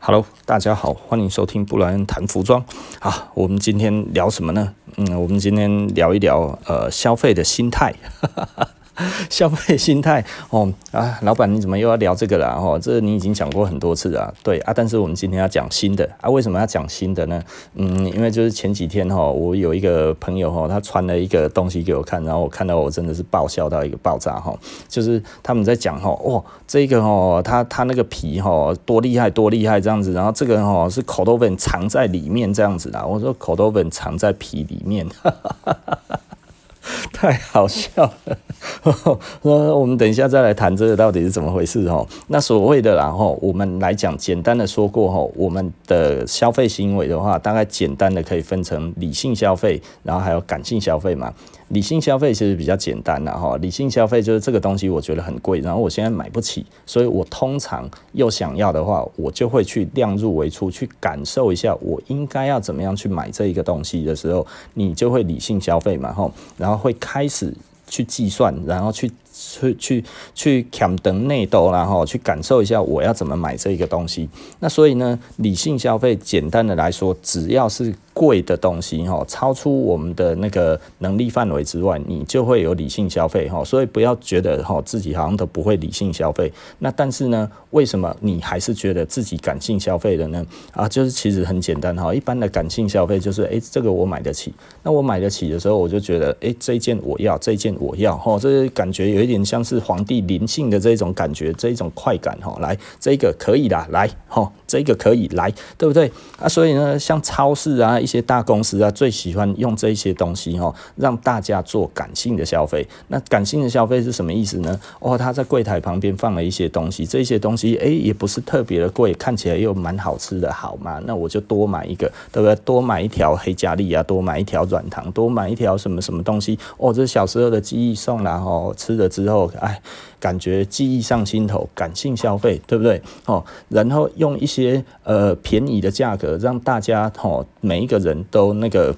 Hello，大家好，欢迎收听布莱恩谈服装。好，我们今天聊什么呢？嗯，我们今天聊一聊呃消费的心态。消费心态哦啊，老板你怎么又要聊这个了？哦，这你已经讲过很多次了，对啊。但是我们今天要讲新的啊，为什么要讲新的呢？嗯，因为就是前几天哈，我有一个朋友哈，他传了一个东西给我看，然后我看到我真的是爆笑到一个爆炸哈。就是他们在讲哈，哇，这个哈，他他那个皮哈多厉害多厉害这样子，然后这个哈是口头粉藏在里面这样子啦。我说口头粉藏在皮里面。哈哈哈哈。太好笑了，那我们等一下再来谈这个到底是怎么回事哦。那所谓的然后我们来讲简单的说过哈，我们的消费行为的话，大概简单的可以分成理性消费，然后还有感性消费嘛。理性消费其实比较简单了哈，理性消费就是这个东西我觉得很贵，然后我现在买不起，所以我通常又想要的话，我就会去量入为出，去感受一下我应该要怎么样去买这一个东西的时候，你就会理性消费嘛哈，然后会开始去计算，然后去去去去抢等内斗，然后去感受一下我要怎么买这一个东西。那所以呢，理性消费简单的来说，只要是贵的东西哈，超出我们的那个能力范围之外，你就会有理性消费哈。所以不要觉得哈自己好像都不会理性消费。那但是呢，为什么你还是觉得自己感性消费的呢？啊，就是其实很简单哈。一般的感性消费就是，诶，这个我买得起。那我买得起的时候，我就觉得，诶，这一件我要，这一件我要哈。这感觉有一点像是皇帝临幸的这种感觉，这一种快感哈。来，这个可以啦，来哈，这个可以来，对不对？啊，所以呢，像超市啊。一些大公司啊，最喜欢用这些东西哦，让大家做感性的消费。那感性的消费是什么意思呢？哦，他在柜台旁边放了一些东西，这些东西诶、也不是特别的贵，看起来又蛮好吃的，好嘛？那我就多买一个，对不对？多买一条黑嘉丽啊，多买一条软糖，多买一条什么什么东西？哦，这小时候的记忆送啦，哦，吃了之后，哎，感觉记忆上心头，感性消费，对不对？哦，然后用一些呃便宜的价格，让大家哦每一个。人都那个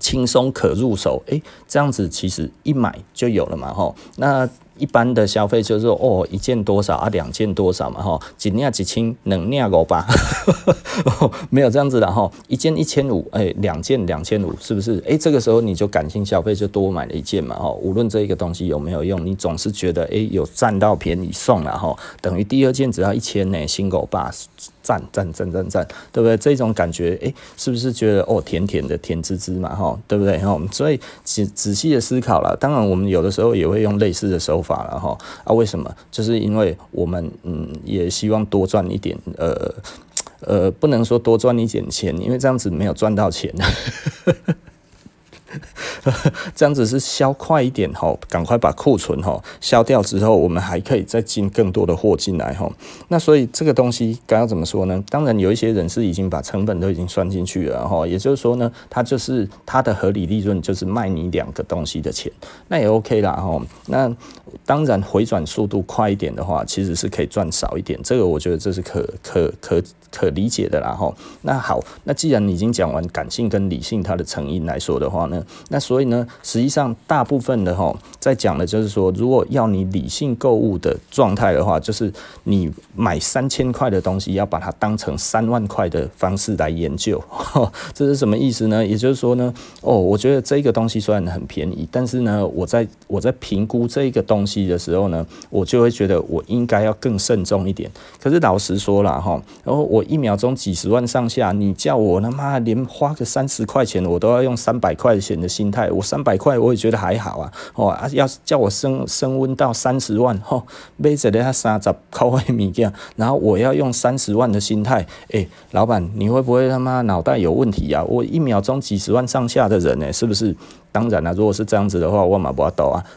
轻松可入手，诶，这样子其实一买就有了嘛，吼，那。一般的消费就是哦，一件多少啊，两件多少嘛，哈，几两几千，能两个吧，没有这样子的哈，一件一千五，哎，两件两千五，是不是？哎，这个时候你就感性消费，就多买了一件嘛，哈，无论这一个东西有没有用，你总是觉得哎，有占到便宜送了哈，等于第二件只要一千呢，新狗爸赞赞赞赞赞，对不对？这种感觉，哎，是不是觉得哦，甜甜的，甜滋滋嘛，哈，对不对？哈，所以仔仔细的思考了，当然我们有的时候也会用类似的手法。了哈啊？为什么？就是因为我们嗯，也希望多赚一点，呃呃，不能说多赚一点钱，因为这样子没有赚到钱。这样子是销快一点吼，赶快把库存吼销掉之后，我们还可以再进更多的货进来吼。那所以这个东西该要怎么说呢？当然有一些人是已经把成本都已经算进去了哈，也就是说呢，他就是他的合理利润就是卖你两个东西的钱，那也 OK 啦哈。那当然回转速度快一点的话，其实是可以赚少一点，这个我觉得这是可可可可理解的啦哈。那好，那既然你已经讲完感性跟理性它的成因来说的话呢，那所以呢，实际上大部分的哈，在讲的就是说，如果要你理性购物的状态的话，就是你买三千块的东西，要把它当成三万块的方式来研究，这是什么意思呢？也就是说呢，哦，我觉得这个东西虽然很便宜，但是呢，我在我在评估这个东西的时候呢，我就会觉得我应该要更慎重一点。可是老实说了哈，然后我一秒钟几十万上下，你叫我他妈连花个三十块钱，我都要用三百块钱的心态，我三百块我也觉得还好啊。哦啊，要叫我升升温到三十万，吼，买一个三十块的物件，然后我要用三十万的心态，哎，老板，你会不会他妈脑袋有问题啊？我一秒钟几十万上下的人呢，是不是？当然了，如果是这样子的话，我嘛不要抖啊。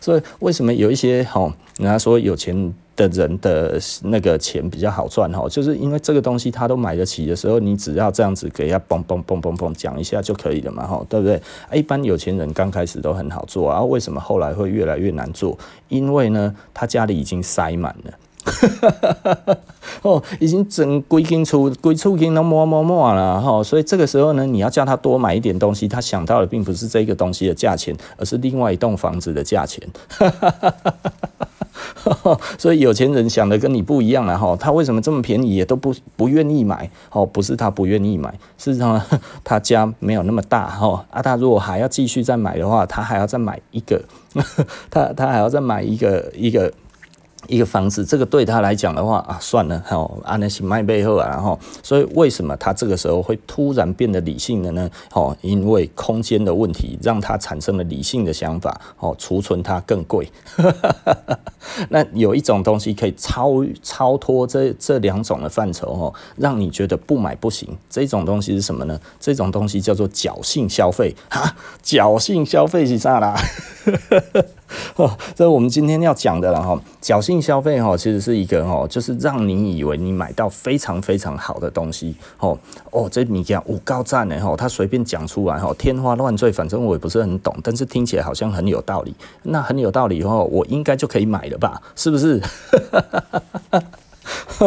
所以为什么有一些吼，人家说有钱的人的那个钱比较好赚哈，就是因为这个东西他都买得起的时候，你只要这样子给他嘣嘣嘣嘣嘣讲一下就可以了嘛吼，对不对？一般有钱人刚开始都很好做啊，为什么后来会越来越难做？因为呢，他家里已经塞满了。哈哈哈哈哦，已经整规间厝、规厝间都满满满了哈，所以这个时候呢，你要叫他多买一点东西，他想到的并不是这个东西的价钱，而是另外一栋房子的价钱。哈哈哈哈哈 所以有钱人想的跟你不一样了哈。他为什么这么便宜也都不不愿意买？哦，不是他不愿意买，事实上他家没有那么大哈。啊，他如果还要继续再买的话，他还要再买一个，他他还要再买一个一个。一个房子，这个对他来讲的话啊，算了，哈，安那是卖背后啊，然后，所以为什么他这个时候会突然变得理性了呢？哦，因为空间的问题让他产生了理性的想法，哦，储存它更贵。那有一种东西可以超超脱这这两种的范畴，哦，让你觉得不买不行。这种东西是什么呢？这种东西叫做侥幸消费，哈，侥幸消费是啥啦？哦，这是我们今天要讲的了哈。侥幸消费哈，其实是一个哈，就是让你以为你买到非常非常好的东西哦哦，这你讲五高赞的哈，他随便讲出来哈，天花乱坠，反正我也不是很懂，但是听起来好像很有道理。那很有道理以后，我应该就可以买了吧？是不是？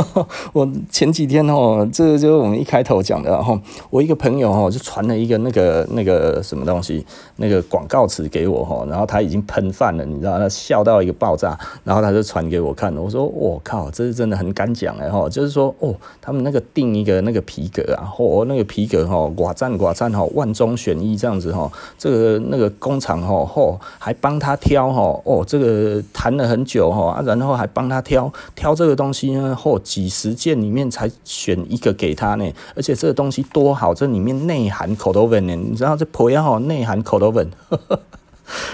我前几天哦，这就是我们一开头讲的，然后我一个朋友哦，就传了一个那个那个什么东西，那个广告词给我哈，然后他已经喷饭了，你知道，他笑到一个爆炸，然后他就传给我看，我说我靠，这是真的很敢讲哎哈，就是说哦，他们那个订一个那个皮革啊，哦那个皮革哈，寡赞寡赞哈，万中选一这样子哈，这个那个工厂哈，哦，还帮他挑哈，哦这个谈了很久哈，然后还帮他挑挑这个东西呢。或几十件里面才选一个给他呢，而且这个东西多好，这里面内含口头文呢，你知道这婆呀哈内含口头文。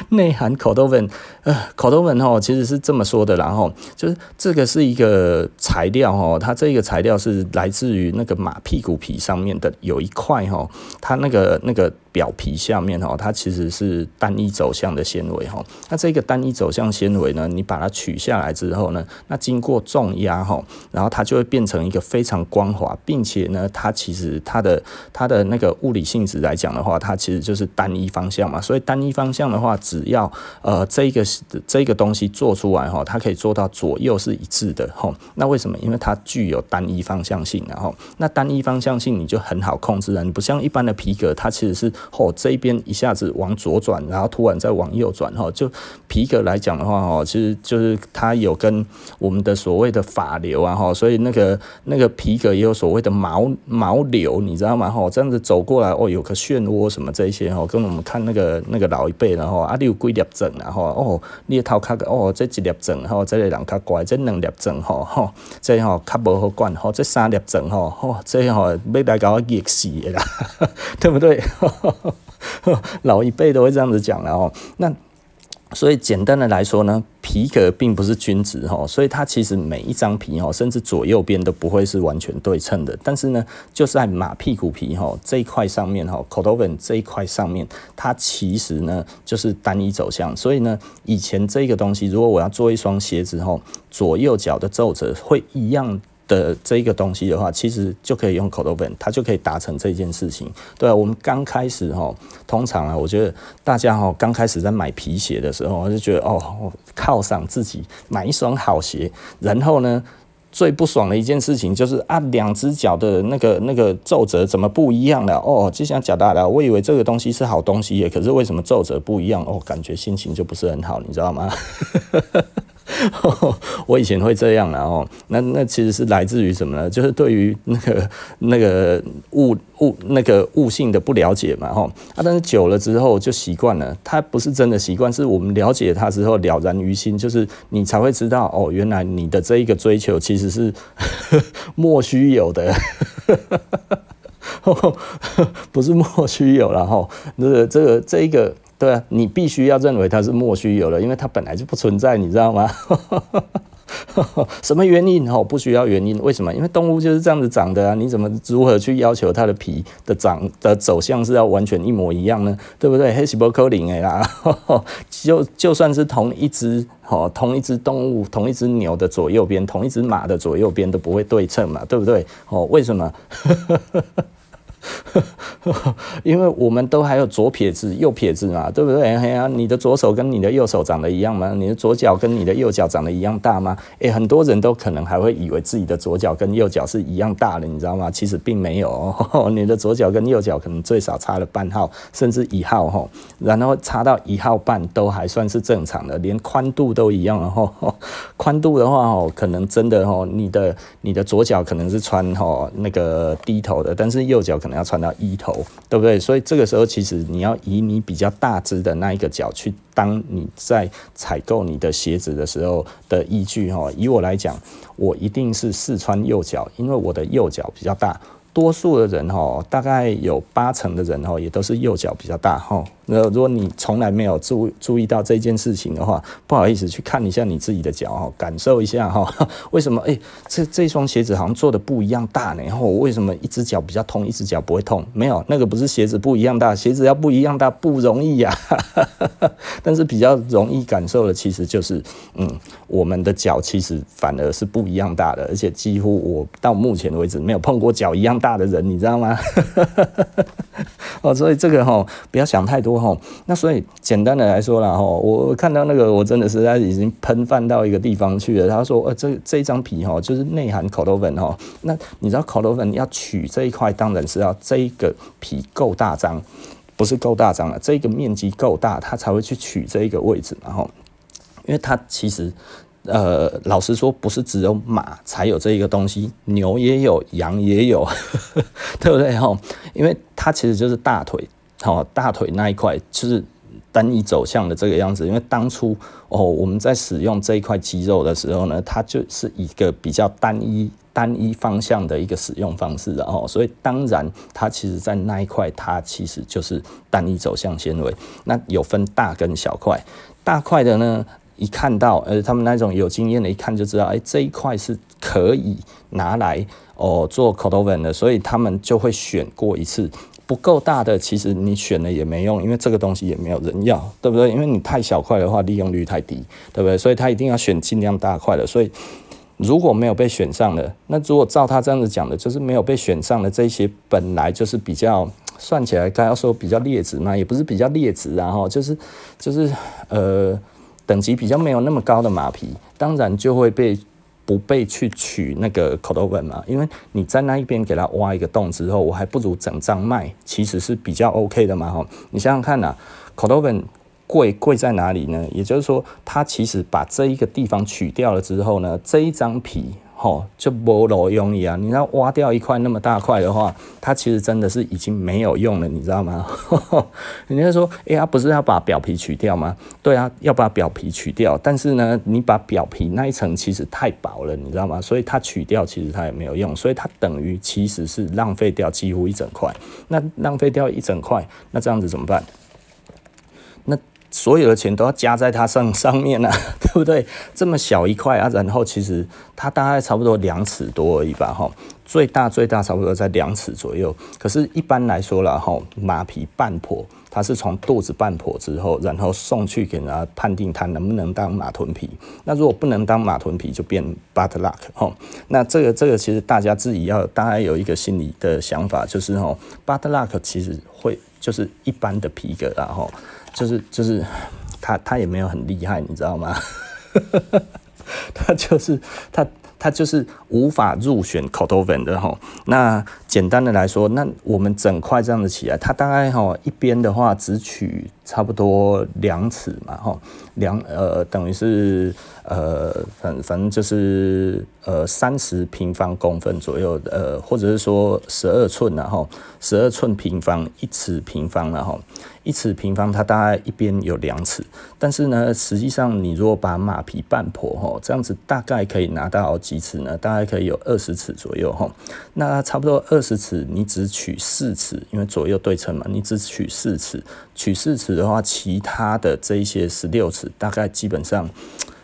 内含口头文，呃，口头文哈，其实是这么说的，然后就是这个是一个材料哈，它这个材料是来自于那个马屁股皮上面的有一块哈，它那个那个表皮下面哈，它其实是单一走向的纤维哈，那这个单一走向纤维呢，你把它取下来之后呢，那经过重压哈，然后它就会变成一个非常光滑，并且呢，它其实它的它的那个物理性质来讲的话，它其实就是单一方向嘛，所以单一方向的话。只要呃这个这个东西做出来哈，它可以做到左右是一致的哈。那为什么？因为它具有单一方向性，然后那单一方向性你就很好控制了。你不像一般的皮革，它其实是哦这边一下子往左转，然后突然再往右转哈。就皮革来讲的话哈，其实就是它有跟我们的所谓的发流啊哈，所以那个那个皮革也有所谓的毛毛流，你知道吗？哈，这样子走过来哦，有个漩涡什么这些哈，跟我们看那个那个老一辈然后。啊，你有几粒钻啊？吼哦，你的头壳哦，这一粒钻吼，这个人较乖，这两粒钻吼吼，这吼较无好管吼，这三粒钻吼吼，这吼要来搞我激死的啦，对不对？老一辈都会这样子讲了哦，那。所以简单的来说呢，皮革并不是均质哈，所以它其实每一张皮哈，甚至左右边都不会是完全对称的。但是呢，就是在马屁股皮哈这一块上面哈，cordovan 这一块上面，它其实呢就是单一走向。所以呢，以前这个东西，如果我要做一双鞋子哈，左右脚的皱褶会一样。的这一个东西的话，其实就可以用 cordovan，它就可以达成这件事情。对啊，我们刚开始哈，通常啊，我觉得大家哈刚开始在买皮鞋的时候，我就觉得哦，犒赏自己买一双好鞋。然后呢，最不爽的一件事情就是啊，两只脚的那个那个皱褶怎么不一样了？哦，就像脚大了，我以为这个东西是好东西耶，可是为什么皱褶不一样？哦，感觉心情就不是很好，你知道吗？我以前会这样，然后那那其实是来自于什么呢？就是对于那个那个物物那个物性的不了解嘛，哈啊，但是久了之后就习惯了。它不是真的习惯，是我们了解它之后了然于心，就是你才会知道哦，原来你的这一个追求其实是 莫须有的，不是莫须有，然后这个这个这一个。对啊，你必须要认为它是莫须有的，因为它本来就不存在，你知道吗？什么原因？哦，不需要原因，为什么？因为动物就是这样子长的啊，你怎么如何去要求它的皮的长的走向是要完全一模一样呢？对不对？黑西伯克林哎啦，就就算是同一只哦，同一只动物，同一只牛的左右边，同一只马的左右边都不会对称嘛，对不对？哦，为什么？因为我们都还有左撇子、右撇子嘛，对不对？哎呀，你的左手跟你的右手长得一样吗？你的左脚跟你的右脚长得一样大吗？诶，很多人都可能还会以为自己的左脚跟右脚是一样大的，你知道吗？其实并没有哦，你的左脚跟右脚可能最少差了半号，甚至一号哈，然后差到一号半都还算是正常的，连宽度都一样哦。宽度的话哦，可能真的哦，你的你的左脚可能是穿哦那个低头的，但是右脚可能要穿到一头，对不对？所以这个时候其实你要以你比较大只的那一个脚去当你在采购你的鞋子的时候的依据哈。以我来讲，我一定是试穿右脚，因为我的右脚比较大。多数的人哈，大概有八成的人哈，也都是右脚比较大哈。那如果你从来没有注注意到这件事情的话，不好意思，去看一下你自己的脚哈，感受一下哈，为什么？哎，这这双鞋子好像做的不一样大呢？然后为什么一只脚比较痛，一只脚不会痛？没有，那个不是鞋子不一样大，鞋子要不一样大不容易呀。但是比较容易感受的，其实就是，嗯，我们的脚其实反而是不一样大的，而且几乎我到目前为止没有碰过脚一样大的人，你知道吗？哦，所以这个哈，不要想太多。那所以简单的来说啦，我看到那个我真的是他已经喷饭到一个地方去了。他说，呃，这这一张皮哈，就是内含 Cordovan 哈。那你知道 Cordovan 要取这一块，当然是要这一个皮够大张，不是够大张了，这个面积够大，它才会去取这一个位置，然后，因为它其实。呃，老实说，不是只有马才有这一个东西，牛也有，羊也有，呵 呵对不对？哈，因为它其实就是大腿，好，大腿那一块就是单一走向的这个样子。因为当初哦，我们在使用这一块肌肉的时候呢，它就是一个比较单一、单一方向的一个使用方式，然后，所以当然它其实在那一块，它其实就是单一走向纤维。那有分大跟小块，大块的呢？一看到，呃，他们那种有经验的，一看就知道，哎，这一块是可以拿来哦做 Cordovan 的，所以他们就会选过一次。不够大的，其实你选了也没用，因为这个东西也没有人要，对不对？因为你太小块的话，利用率太低，对不对？所以他一定要选尽量大块的。所以如果没有被选上的，那如果照他这样子讲的，就是没有被选上的这些，本来就是比较算起来，该要说比较劣质嘛，也不是比较劣质，然后就是就是呃。等级比较没有那么高的马皮，当然就会被不被去取那个 codovan 嘛，因为你在那一边给它挖一个洞之后，我还不如整张卖，其实是比较 OK 的嘛哈。你想想看呐，codovan 贵贵在哪里呢？也就是说，它其实把这一个地方取掉了之后呢，这一张皮。哦，就没路用啊！你要挖掉一块那么大块的话，它其实真的是已经没有用了，你知道吗？人家说，哎呀，不是要把表皮取掉吗？对啊，要把表皮取掉，但是呢，你把表皮那一层其实太薄了，你知道吗？所以它取掉其实它也没有用，所以它等于其实是浪费掉几乎一整块。那浪费掉一整块，那这样子怎么办？那。所有的钱都要加在它上上面啊，对不对？这么小一块啊，然后其实它大概差不多两尺多而已吧，哈，最大最大差不多在两尺左右。可是，一般来说啦，哈，马皮半剖，它是从肚子半剖之后，然后送去给人家判定它能不能当马臀皮。那如果不能当马臀皮，就变 buttlock 哈。那这个这个其实大家自己要大概有一个心理的想法，就是哈，buttlock 其实会就是一般的皮革然后。就是就是，他他也没有很厉害，你知道吗？他就是他他就是无法入选口头文的哈。那简单的来说，那我们整块这样子起来，它大概哈一边的话只取差不多两尺嘛哈，两呃等于是。呃，反反正就是呃三十平方公分左右，呃，或者是说十二寸然后十二寸平方一尺平方然后一尺平方它大概一边有两尺，但是呢，实际上你如果把马皮半剖哈，这样子大概可以拿到几尺呢？大概可以有二十尺左右哈。那差不多二十尺，你只取四尺，因为左右对称嘛，你只取四尺，取四尺的话，其他的这一些十六尺，大概基本上。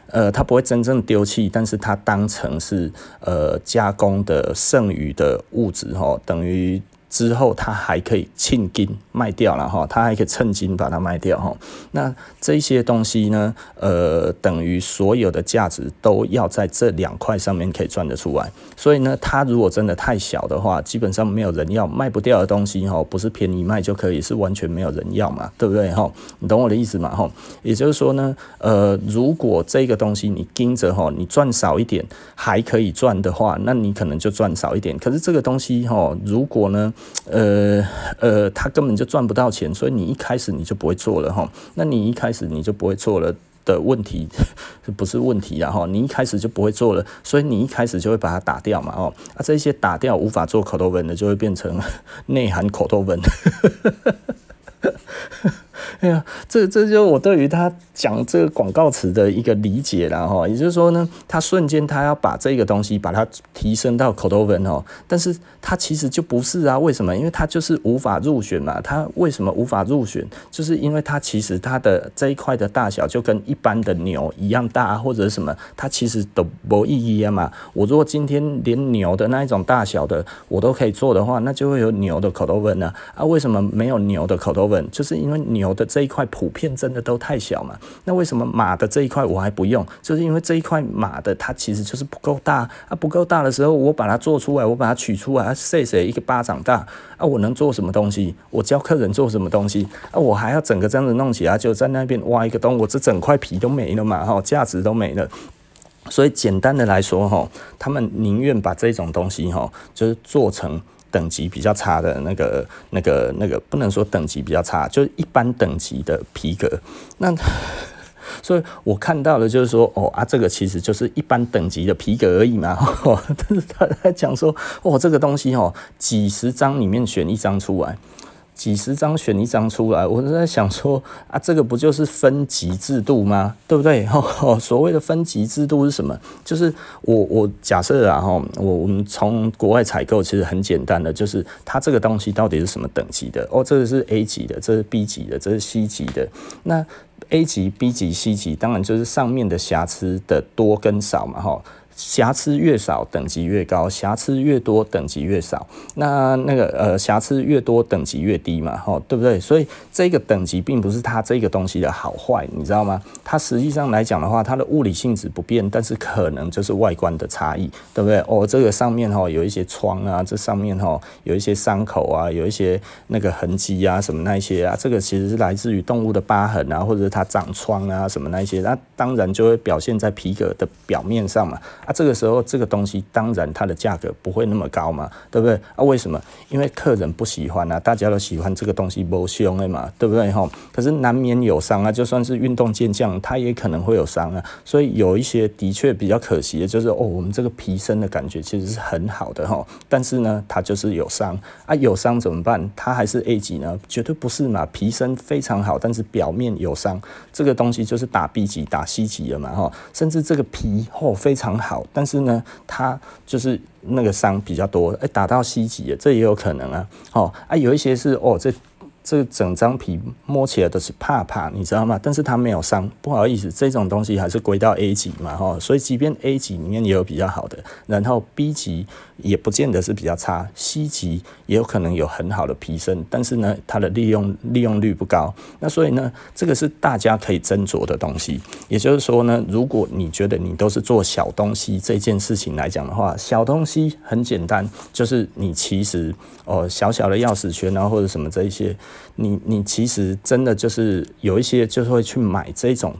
呃，它不会真正丢弃，但是它当成是呃加工的剩余的物质哈，等于之后他还可以称斤卖掉了哈，他还可以称斤把它卖掉哈。那这些东西呢，呃，等于所有的价值都要在这两块上面可以赚得出来。所以呢，它如果真的太小的话，基本上没有人要，卖不掉的东西哈，不是便宜卖就可以，是完全没有人要嘛，对不对哈？你懂我的意思嘛哈？也就是说呢，呃，如果这个东西你盯着哈，你赚少一点还可以赚的话，那你可能就赚少一点。可是这个东西哈，如果呢，呃呃，他根本就赚不到钱，所以你一开始你就不会做了哈。那你一开始你就不会做了的问题，不是问题啊哈。你一开始就不会做了，所以你一开始就会把它打掉嘛哦。啊，这些打掉无法做口头文的，就会变成 内涵口头文。哎呀，这这就是我对于他讲这个广告词的一个理解了哈。也就是说呢，他瞬间他要把这个东西把它提升到口头文哦，但是他其实就不是啊。为什么？因为他就是无法入选嘛。他为什么无法入选？就是因为他其实他的这一块的大小就跟一般的牛一样大，或者什么，它其实都没意义啊嘛。我如果今天连牛的那一种大小的我都可以做的话，那就会有牛的口头文啊。啊，为什么没有牛的口头文？就是因为牛的。这一块普遍真的都太小嘛？那为什么马的这一块我还不用？就是因为这一块马的它其实就是不够大啊，不够大的时候我把它做出来，我把它取出来，啊，碎一个巴掌大啊，我能做什么东西？我教客人做什么东西啊？我还要整个这样子弄起来，就在那边挖一个洞，我这整块皮都没了嘛，哈，价值都没了。所以简单的来说，哈，他们宁愿把这种东西，哈，就是做成。等级比较差的那个、那个、那个，不能说等级比较差，就是一般等级的皮革。那 所以我看到的就是说，哦啊，这个其实就是一般等级的皮革而已嘛。但是他在讲说，哦，这个东西哦，几十张里面选一张出来。几十张选一张出来，我在想说啊，这个不就是分级制度吗？对不对？哦，所谓的分级制度是什么？就是我我假设啊，哈，我我们从国外采购其实很简单的，就是它这个东西到底是什么等级的？哦，这个是 A 级的，这是 B 级的，这是 C 级的。那 A 级、B 级、C 级，当然就是上面的瑕疵的多跟少嘛，哈。瑕疵越少，等级越高；瑕疵越多，等级越少。那那个呃，瑕疵越多，等级越低嘛，吼，对不对？所以这个等级并不是它这个东西的好坏，你知道吗？它实际上来讲的话，它的物理性质不变，但是可能就是外观的差异，对不对？哦，这个上面哈有一些疮啊，这上面哈有一些伤口啊，有一些那个痕迹啊，什么那些啊，这个其实是来自于动物的疤痕啊，或者是它长疮啊，什么那些，那当然就会表现在皮革的表面上嘛。啊，这个时候这个东西当然它的价格不会那么高嘛，对不对？啊，为什么？因为客人不喜欢啊，大家都喜欢这个东西不凶的嘛，对不对？哈，可是难免有伤啊，就算是运动健将，它也可能会有伤啊。所以有一些的确比较可惜的，就是哦，我们这个皮身的感觉其实是很好的哈，但是呢，它就是有伤啊，有伤怎么办？它还是 A 级呢？绝对不是嘛，皮身非常好，但是表面有伤，这个东西就是打 B 级、打 C 级了嘛，哈，甚至这个皮哦非常好。但是呢，它就是那个伤比较多，哎，打到 C 级的，这也有可能啊。哦，啊，有一些是哦，这。这整张皮摸起来都是怕怕，你知道吗？但是它没有伤，不好意思，这种东西还是归到 A 级嘛，哈。所以即便 A 级里面也有比较好的，然后 B 级也不见得是比较差，C 级也有可能有很好的皮身，但是呢，它的利用利用率不高。那所以呢，这个是大家可以斟酌的东西。也就是说呢，如果你觉得你都是做小东西这件事情来讲的话，小东西很简单，就是你其实哦小小的钥匙圈啊或者什么这一些。你你其实真的就是有一些就会去买这种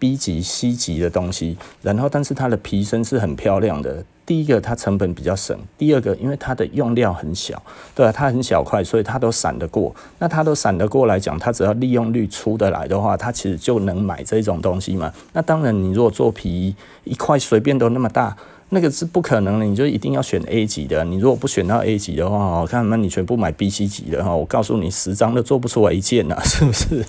B 级 C 级的东西，然后但是它的皮身是很漂亮的。第一个它成本比较省，第二个因为它的用料很小，对啊，它很小块，所以它都闪得过。那它都闪得过来讲，它只要利用率出得来的话，它其实就能买这种东西嘛。那当然，你如果做皮衣一块随便都那么大。那个是不可能的，你就一定要选 A 级的。你如果不选到 A 级的话，我看那你全部买 B、C 级的哈，我告诉你，十张都做不出来一件呐，是不是？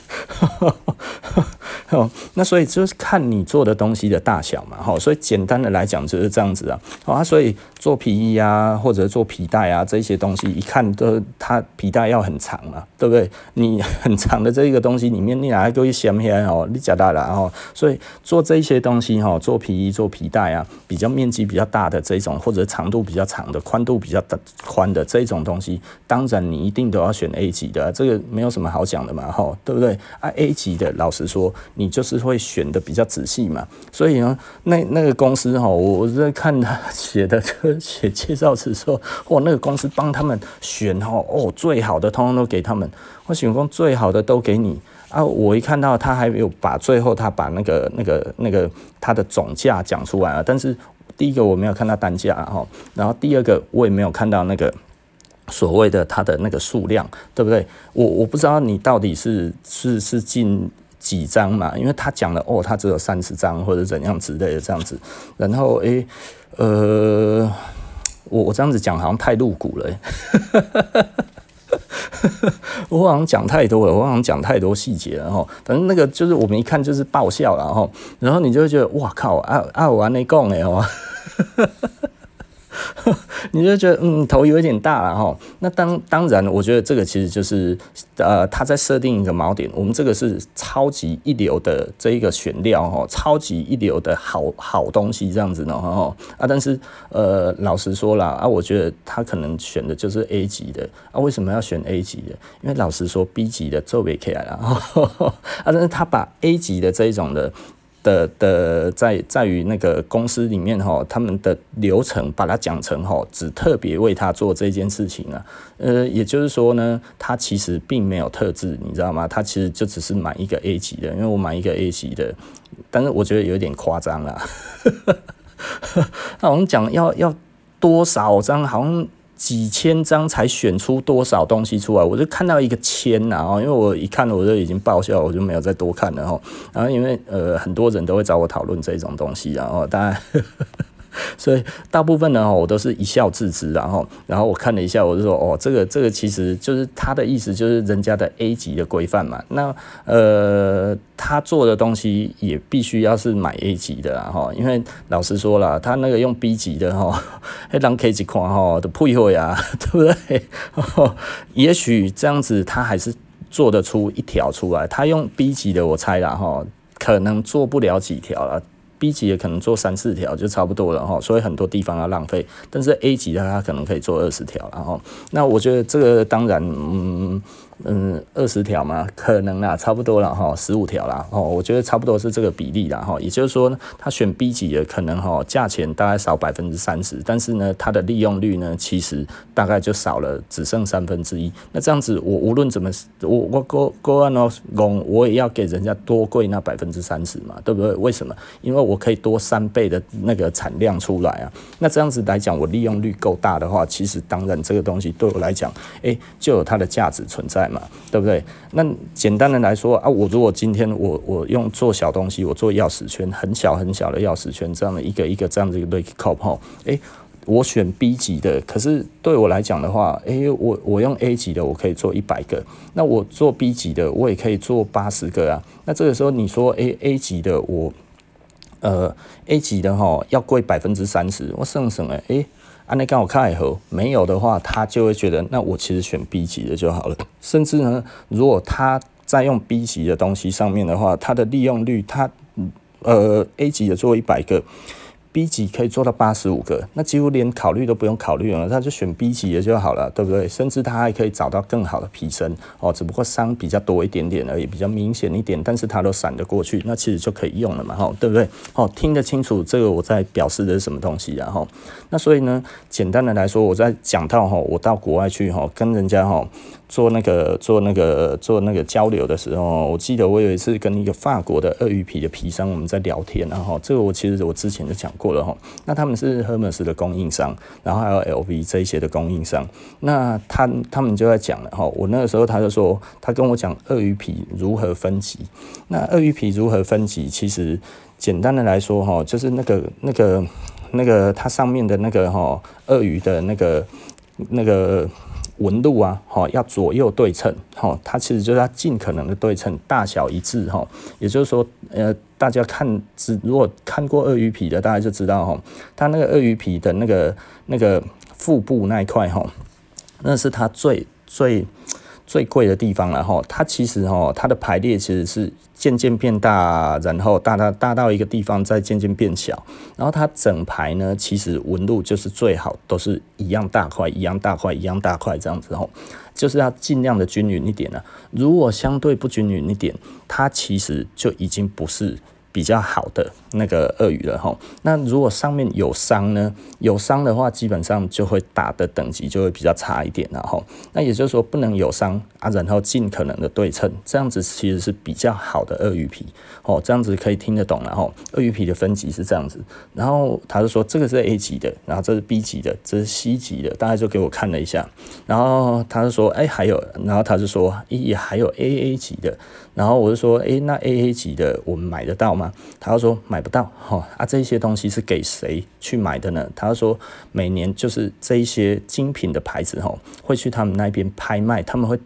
哦，那所以就是看你做的东西的大小嘛，哈，所以简单的来讲就是这样子啊，啊，所以做皮衣啊，或者做皮带啊，这些东西一看都它皮带要很长嘛，对不对？你 很长的这一个东西里面，你哪还可以镶起来哦？你加大了哦，所以做这些东西哈，做皮衣、做皮带啊，比较面积比较大的这种，或者长度比较长的、宽度比较宽的这种东西，当然你一定都要选 A 级的，这个没有什么好讲的嘛，哈，对不对？啊，A 级的，老实说。你就是会选的比较仔细嘛，所以呢，那那个公司哈，我在看他写的这 写介绍词说，哦，那个公司帮他们选哈，哦，最好的通通都给他们，我喜欢最好的都给你啊。我一看到他还没有把最后他把那个那个那个他的总价讲出来啊，但是第一个我没有看到单价哈，然后第二个我也没有看到那个所谓的他的那个数量，对不对？我我不知道你到底是是是进。几张嘛？因为他讲了哦，他只有三十张或者怎样之类的这样子。然后诶、呃，我我这样子讲好像太露骨了、欸，我好像讲太多了，我好像讲太多细节了哈。反正那个就是我们一看就是爆笑了哈。然后你就会觉得哇靠，啊啊我还没讲哎哦。你就觉得嗯头有点大了哈，那当当然，我觉得这个其实就是呃他在设定一个锚点，我们这个是超级一流的这一个选料哈，超级一流的好好东西这样子呢哈啊，但是呃老实说啦啊，我觉得他可能选的就是 A 级的啊，为什么要选 A 级的？因为老实说 B 级的做不起来了啊，但是他把 A 级的这一种的。的的在在于那个公司里面哈，他们的流程把它讲成哈，只特别为他做这件事情啊，呃，也就是说呢，他其实并没有特制，你知道吗？他其实就只是买一个 A 级的，因为我买一个 A 级的，但是我觉得有点夸张了，那我们讲要要多少张，好像。几千张才选出多少东西出来，我就看到一个千呐，哦，因为我一看我就已经爆笑，我就没有再多看了哈。然后因为呃很多人都会找我讨论这种东西，然后当然。所以大部分呢，我都是一笑置之，然后，然后我看了一下，我就说，哦，这个，这个其实就是他的意思，就是人家的 A 级的规范嘛。那呃，他做的东西也必须要是买 A 级的啦，哈，因为老实说了，他那个用 B 级的哈，还当 K 级款哈的配合呀，对不对？也许这样子他还是做得出一条出来，他用 B 级的，我猜啦哈，可能做不了几条了。B 级也可能做三四条就差不多了哈，所以很多地方要浪费。但是 A 级的它可能可以做二十条，然后那我觉得这个当然嗯。嗯，二十条嘛，可能啦，差不多了哈，十五条啦，哦，我觉得差不多是这个比例啦哈。也就是说，他选 B 级的可能哈，价钱大概少百分之三十，但是呢，它的利用率呢，其实大概就少了，只剩三分之一。那这样子，我无论怎么，我我过过按哦，我也要给人家多贵那百分之三十嘛，对不对？为什么？因为我可以多三倍的那个产量出来啊。那这样子来讲，我利用率够大的话，其实当然这个东西对我来讲，哎，就有它的价值存在。嘛，对不对？那简单的来说啊，我如果今天我我用做小东西，我做钥匙圈，很小很小的钥匙圈，这样的一个一个这样的一个 Lucky Cob 哈，诶，我选 B 级的，可是对我来讲的话，诶，我我用 A 级的，我可以做一百个，那我做 B 级的，我也可以做八十个啊。那这个时候你说，诶，A 级的我，呃，A 级的哈要贵百分之三十，我省省哎，诶。啊，那刚好看以后没有的话，他就会觉得那我其实选 B 级的就好了。甚至呢，如果他在用 B 级的东西上面的话，他的利用率，他呃 A 级的做一百个。B 级可以做到八十五个，那几乎连考虑都不用考虑了，他就选 B 级的就好了，对不对？甚至他还可以找到更好的皮身哦，只不过伤比较多一点点而已，比较明显一点，但是他都闪得过去，那其实就可以用了嘛，哈，对不对？哦，听得清楚这个我在表示的是什么东西啊？哈，那所以呢，简单的来说，我在讲到哈，我到国外去哈，跟人家哈。做那个做那个做那个交流的时候，我记得我有一次跟一个法国的鳄鱼皮的皮商我们在聊天，然后这个我其实我之前就讲过了哈。那他们是 Hermes 的供应商，然后还有 LV 这一些的供应商。那他他们就在讲了哈，我那个时候他就说，他跟我讲鳄鱼皮如何分级。那鳄鱼皮如何分级？其实简单的来说哈，就是那个那个那个它上面的那个哈鳄鱼的那个那个。纹路啊，哈，要左右对称，哈，它其实就是要尽可能的对称，大小一致，哈，也就是说，呃，大家看，只如果看过鳄鱼皮的，大家就知道，哈，它那个鳄鱼皮的那个那个腹部那一块，哈，那是它最最。最贵的地方了哈，它其实哈，它的排列其实是渐渐变大，然后大大大到一个地方再渐渐变小，然后它整排呢，其实纹路就是最好都是一样大块，一样大块，一样大块这样子吼，就是要尽量的均匀一点了。如果相对不均匀一点，它其实就已经不是。比较好的那个鳄鱼了哈，那如果上面有伤呢？有伤的话，基本上就会打的等级就会比较差一点了哈。那也就是说，不能有伤啊，然后尽可能的对称，这样子其实是比较好的鳄鱼皮哦。这样子可以听得懂了哈。鳄鱼皮的分级是这样子，然后他就说这个是 A 级的，然后这是 B 级的，这是 C 级的，大概就给我看了一下，然后他就说，哎，还有，然后他就说，咦，还有 AA 级的。然后我就说，诶，那 A A 级的我们买得到吗？他就说买不到，哈啊，这些东西是给谁去买的呢？他就说每年就是这一些精品的牌子，哈，会去他们那边拍卖，他们会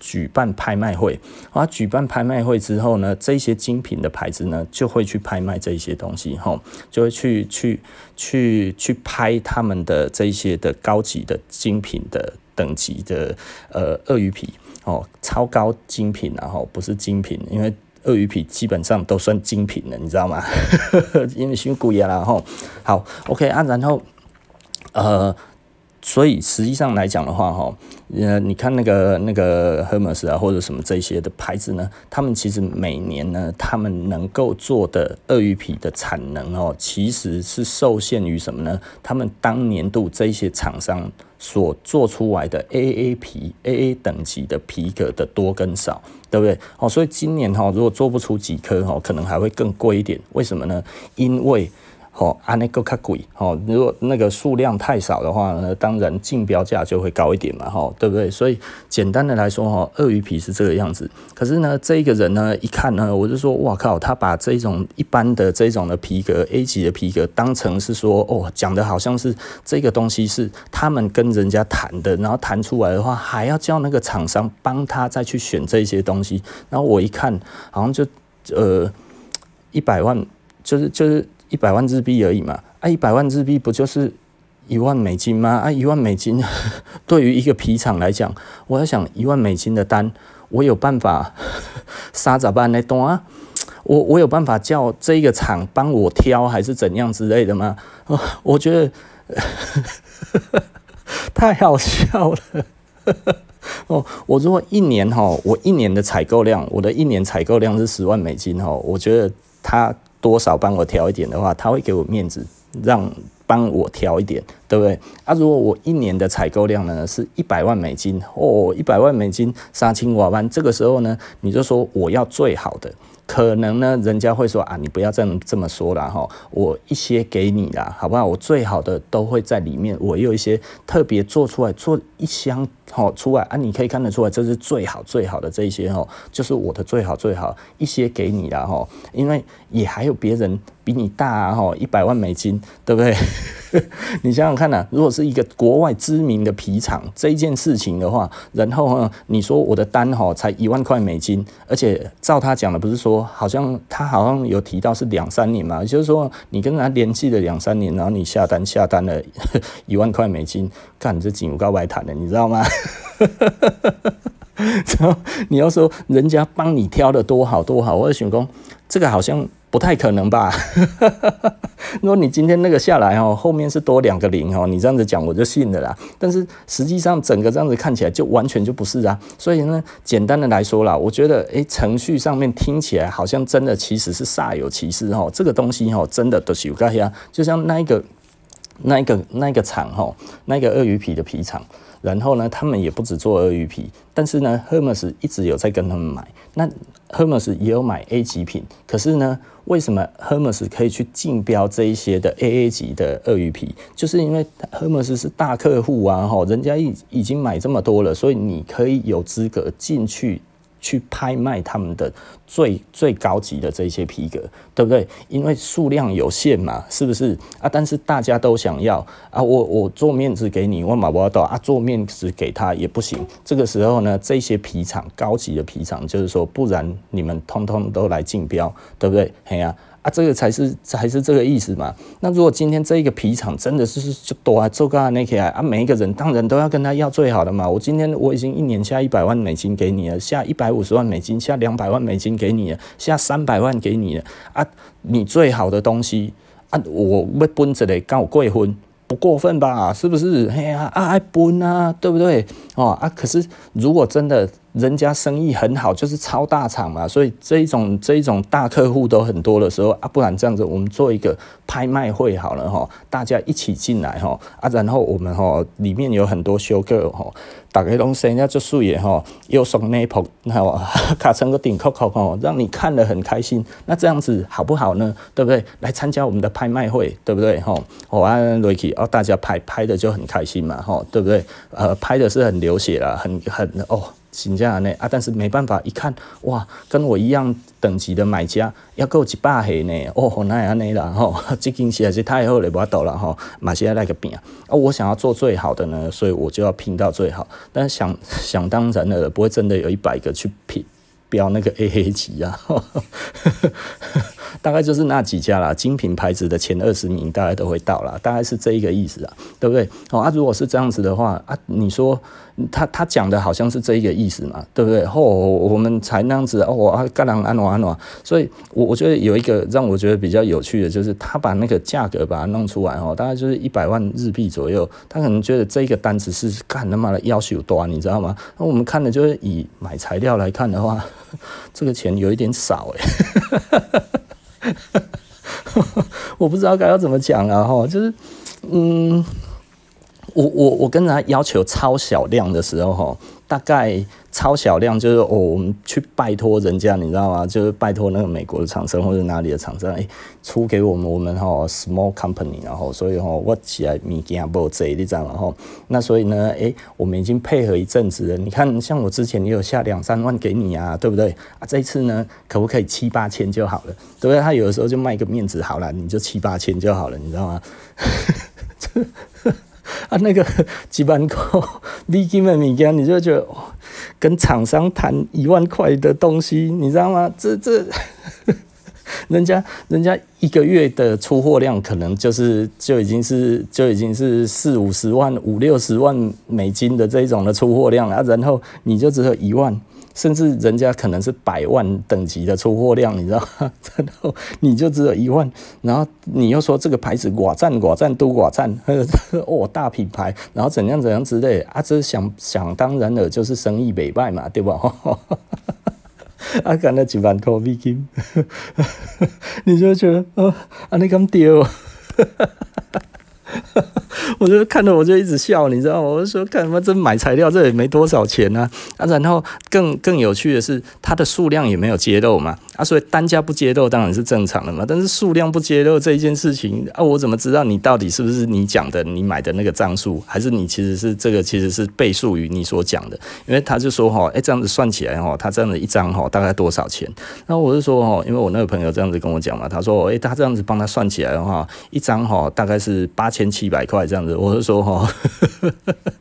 举办拍卖会，啊，举办拍卖会之后呢，这些精品的牌子呢就会去拍卖这些东西，吼，就会去去去去拍他们的这些的高级的精品的等级的呃鳄鱼皮。哦，超高精品，然后不是精品，因为鳄鱼皮基本上都算精品了，你知道吗？因为辛苦呀，然后好，OK 啊，然后呃，所以实际上来讲的话，哈，呃，你看那个那个 Hermes 啊，或者什么这些的牌子呢，他们其实每年呢，他们能够做的鳄鱼皮的产能哦，其实是受限于什么呢？他们当年度这些厂商。所做出来的 AA 皮 AA 等级的皮革的多跟少，对不对？哦，所以今年哈，如果做不出几颗哈，可能还会更贵一点。为什么呢？因为哦，安那个较贵哦，如果那个数量太少的话呢，当然竞标价就会高一点嘛，哈，对不对？所以简单的来说哈，鳄鱼皮是这个样子。可是呢，这个人呢，一看呢，我就说，哇靠，他把这种一般的这种的皮革 A 级的皮革当成是说，哦，讲的好像是这个东西是他们跟人家谈的，然后谈出来的话，还要叫那个厂商帮他再去选这些东西。然后我一看，好像就呃一百万，就是就是。一百万日币而已嘛，啊，一百万日币不就是一万美金吗？啊，一万美金 对于一个皮厂来讲，我在想一万美金的单，我有办法 杀咋办呢？懂啊？我我有办法叫这个厂帮我挑，还是怎样之类的吗？我觉得太好笑了。哦，我如果一年哈，我一年的采购量，我的一年采购量是十万美金哈，我觉得他。多少帮我调一点的话，他会给我面子，让帮我调一点，对不对？啊，如果我一年的采购量呢是一百万美金，哦，一百万美金杀青瓦班，这个时候呢，你就说我要最好的。可能呢，人家会说啊，你不要这么这么说了哈，我一些给你啦，好不好？我最好的都会在里面，我有一些特别做出来，做一箱哈出来啊，你可以看得出来，这是最好最好的这一些哈，就是我的最好最好一些给你啦哈，因为也还有别人比你大啊哈，一百万美金，对不对？你想想看呐、如果是一个国外知名的皮厂这一件事情的话，然后呢，你说我的单哈才一万块美金，而且照他讲的不是说，好像他好像有提到是两三年嘛，也就是说你跟他联系了两三年，然后你下单下单了 一万块美金，干这金有够白谈的，你知道吗？然后你要说人家帮你挑的多好多好，我就想说这个好像。不太可能吧？如果你今天那个下来哦，后面是多两个零哦，你这样子讲我就信了啦。但是实际上整个这样子看起来就完全就不是啊。所以呢，简单的来说啦，我觉得诶，程序上面听起来好像真的其实是煞有其事哦。这个东西哦，真的都是有盖呀。就像那一个、那一个、那一个厂哈，那个鳄鱼皮的皮厂。然后呢，他们也不止做鳄鱼皮，但是呢，Hermes 一直有在跟他们买。那 Hermes 也有买 A 级品，可是呢，为什么 Hermes 可以去竞标这一些的 AA 级的鳄鱼皮？就是因为 Hermes 是大客户啊，哈，人家已已经买这么多了，所以你可以有资格进去去拍卖他们的最最高级的这些皮革，对不对？因为数量有限嘛，是不是啊？但是大家都想要啊，我我做面子给你，我买不到啊，做面子给他也不行。这个时候呢，这些皮厂高级的皮厂，就是说，不然你们通通都来竞标，对不对？嘿呀。这个才是才是这个意思嘛。那如果今天这一个皮厂真的是就多啊，做个那些啊，每一个人当然都要跟他要最好的嘛。我今天我已经一年下一百万美金给你了，下一百五十万美金，下两百万美金给你了，下三百万给你了啊，你最好的东西啊，我要分一个跟我过分，不过分吧？是不是？嘿呀，啊爱奔啊，对不对？哦啊，可是如果真的。人家生意很好，就是超大厂嘛，所以这一种这一种大客户都很多的时候啊，不然这样子，我们做一个拍卖会好了哈，大家一起进来哈啊，然后我们哈里面有很多修购哈，大家拢生意做事业哈，又送内铺，哈，卡成个顶扣扣哈，让你看了很开心。那这样子好不好呢？对不对？来参加我们的拍卖会，对不对？吼，哦，安瑞奇，哦，大家拍拍的就很开心嘛，吼，对不对？呃，拍的是很流血啦，很很哦。真正呢啊，但是没办法，一看哇，跟我一样等级的买家要够一百盒呢？哦，那样那啦吼，这件实在是太好了，不要倒了吼，马上要来个饼啊！我想要做最好的呢，所以我就要拼到最好。但是想 想当然了，不会真的有一百个去拼标那个 A A 级啊。大概就是那几家啦，精品牌子的前二十名大概都会到啦，大概是这一个意思啊，对不对？哦啊，如果是这样子的话啊，你说他他讲的好像是这一个意思嘛，对不对？哦，我们才那样子哦啊，干啷安啷安啷，所以我我觉得有一个让我觉得比较有趣的，就是他把那个价格把它弄出来哦，大概就是一百万日币左右，他可能觉得这个单子是干他妈的要求多，你知道吗？那我们看的就是以买材料来看的话，这个钱有一点少诶。我不知道该要怎么讲啊，哈，就是，嗯，我我我跟他要求超小量的时候，哈，大概。超小量就是哦，我们去拜托人家，你知道吗？就是拜托那个美国的厂商或者哪里的厂商，哎，出给我们我们哈 small company，然后所以哈我起来物件不济，你知道吗？那所以呢，哎，我们已经配合一阵子了。你看，像我之前也有下两三万给你啊，对不对？啊，这一次呢，可不可以七八千就好了？对不对？他有的时候就卖个面子，好了，你就七八千就好了，你知道吗？啊，那个 几万块美金的物件，你就觉得。跟厂商谈一万块的东西，你知道吗？这这，人家人家一个月的出货量可能就是就已经是就已经是四五十万、五六十万美金的这种的出货量啊，然后你就只有一万。甚至人家可能是百万等级的出货量，你知道吗？然后你就只有一万，然后你又说这个牌子寡赞寡赞都寡赞，哦大品牌，然后怎样怎样之类啊，这想想当然了，就是生意北败嘛，对吧？啊，干了几万块美金，你就觉得哦，啊你咁丢。我就看到我就一直笑，你知道吗？我就说，看他妈真买材料，这也没多少钱啊！啊，然后更更有趣的是，它的数量也没有揭露嘛，啊，所以单价不揭露当然是正常的嘛。但是数量不揭露这一件事情啊，我怎么知道你到底是不是你讲的你买的那个张数，还是你其实是这个其实是倍数于你所讲的？因为他就说哈，哎，这样子算起来哈，他这样子一张哈大概多少钱？然后我就说哈，因为我那个朋友这样子跟我讲嘛，他说，哎，他这样子帮他算起来的话，一张哈大概是八千千七百块这样子。我是说哈，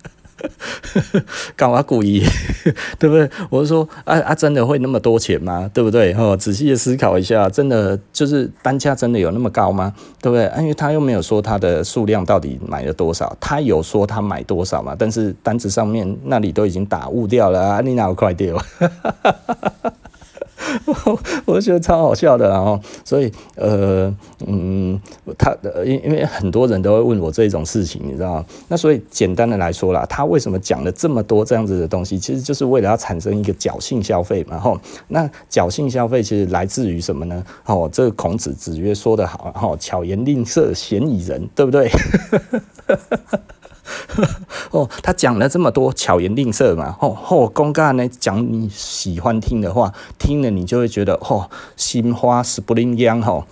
干嘛故意，对不对？我是说啊啊，真的会那么多钱吗？对不对？哈，仔细的思考一下，真的就是单价真的有那么高吗？对不对？因为他又没有说他的数量到底买了多少，他有说他买多少嘛？但是单子上面那里都已经打雾掉了啊，你哪有快掉？我就觉得超好笑的，然后所以呃嗯，他因因为很多人都会问我这种事情，你知道？那所以简单的来说啦，他为什么讲了这么多这样子的东西，其实就是为了要产生一个侥幸消费嘛。吼，那侥幸消费其实来自于什么呢？哦，这个孔子子曰说得好，吼，巧言令色，鲜矣仁，对不对？哦，他讲了这么多巧言令色嘛，哦，哦，公干呢讲你喜欢听的话，听了你就会觉得哦，心花是不灵央吼，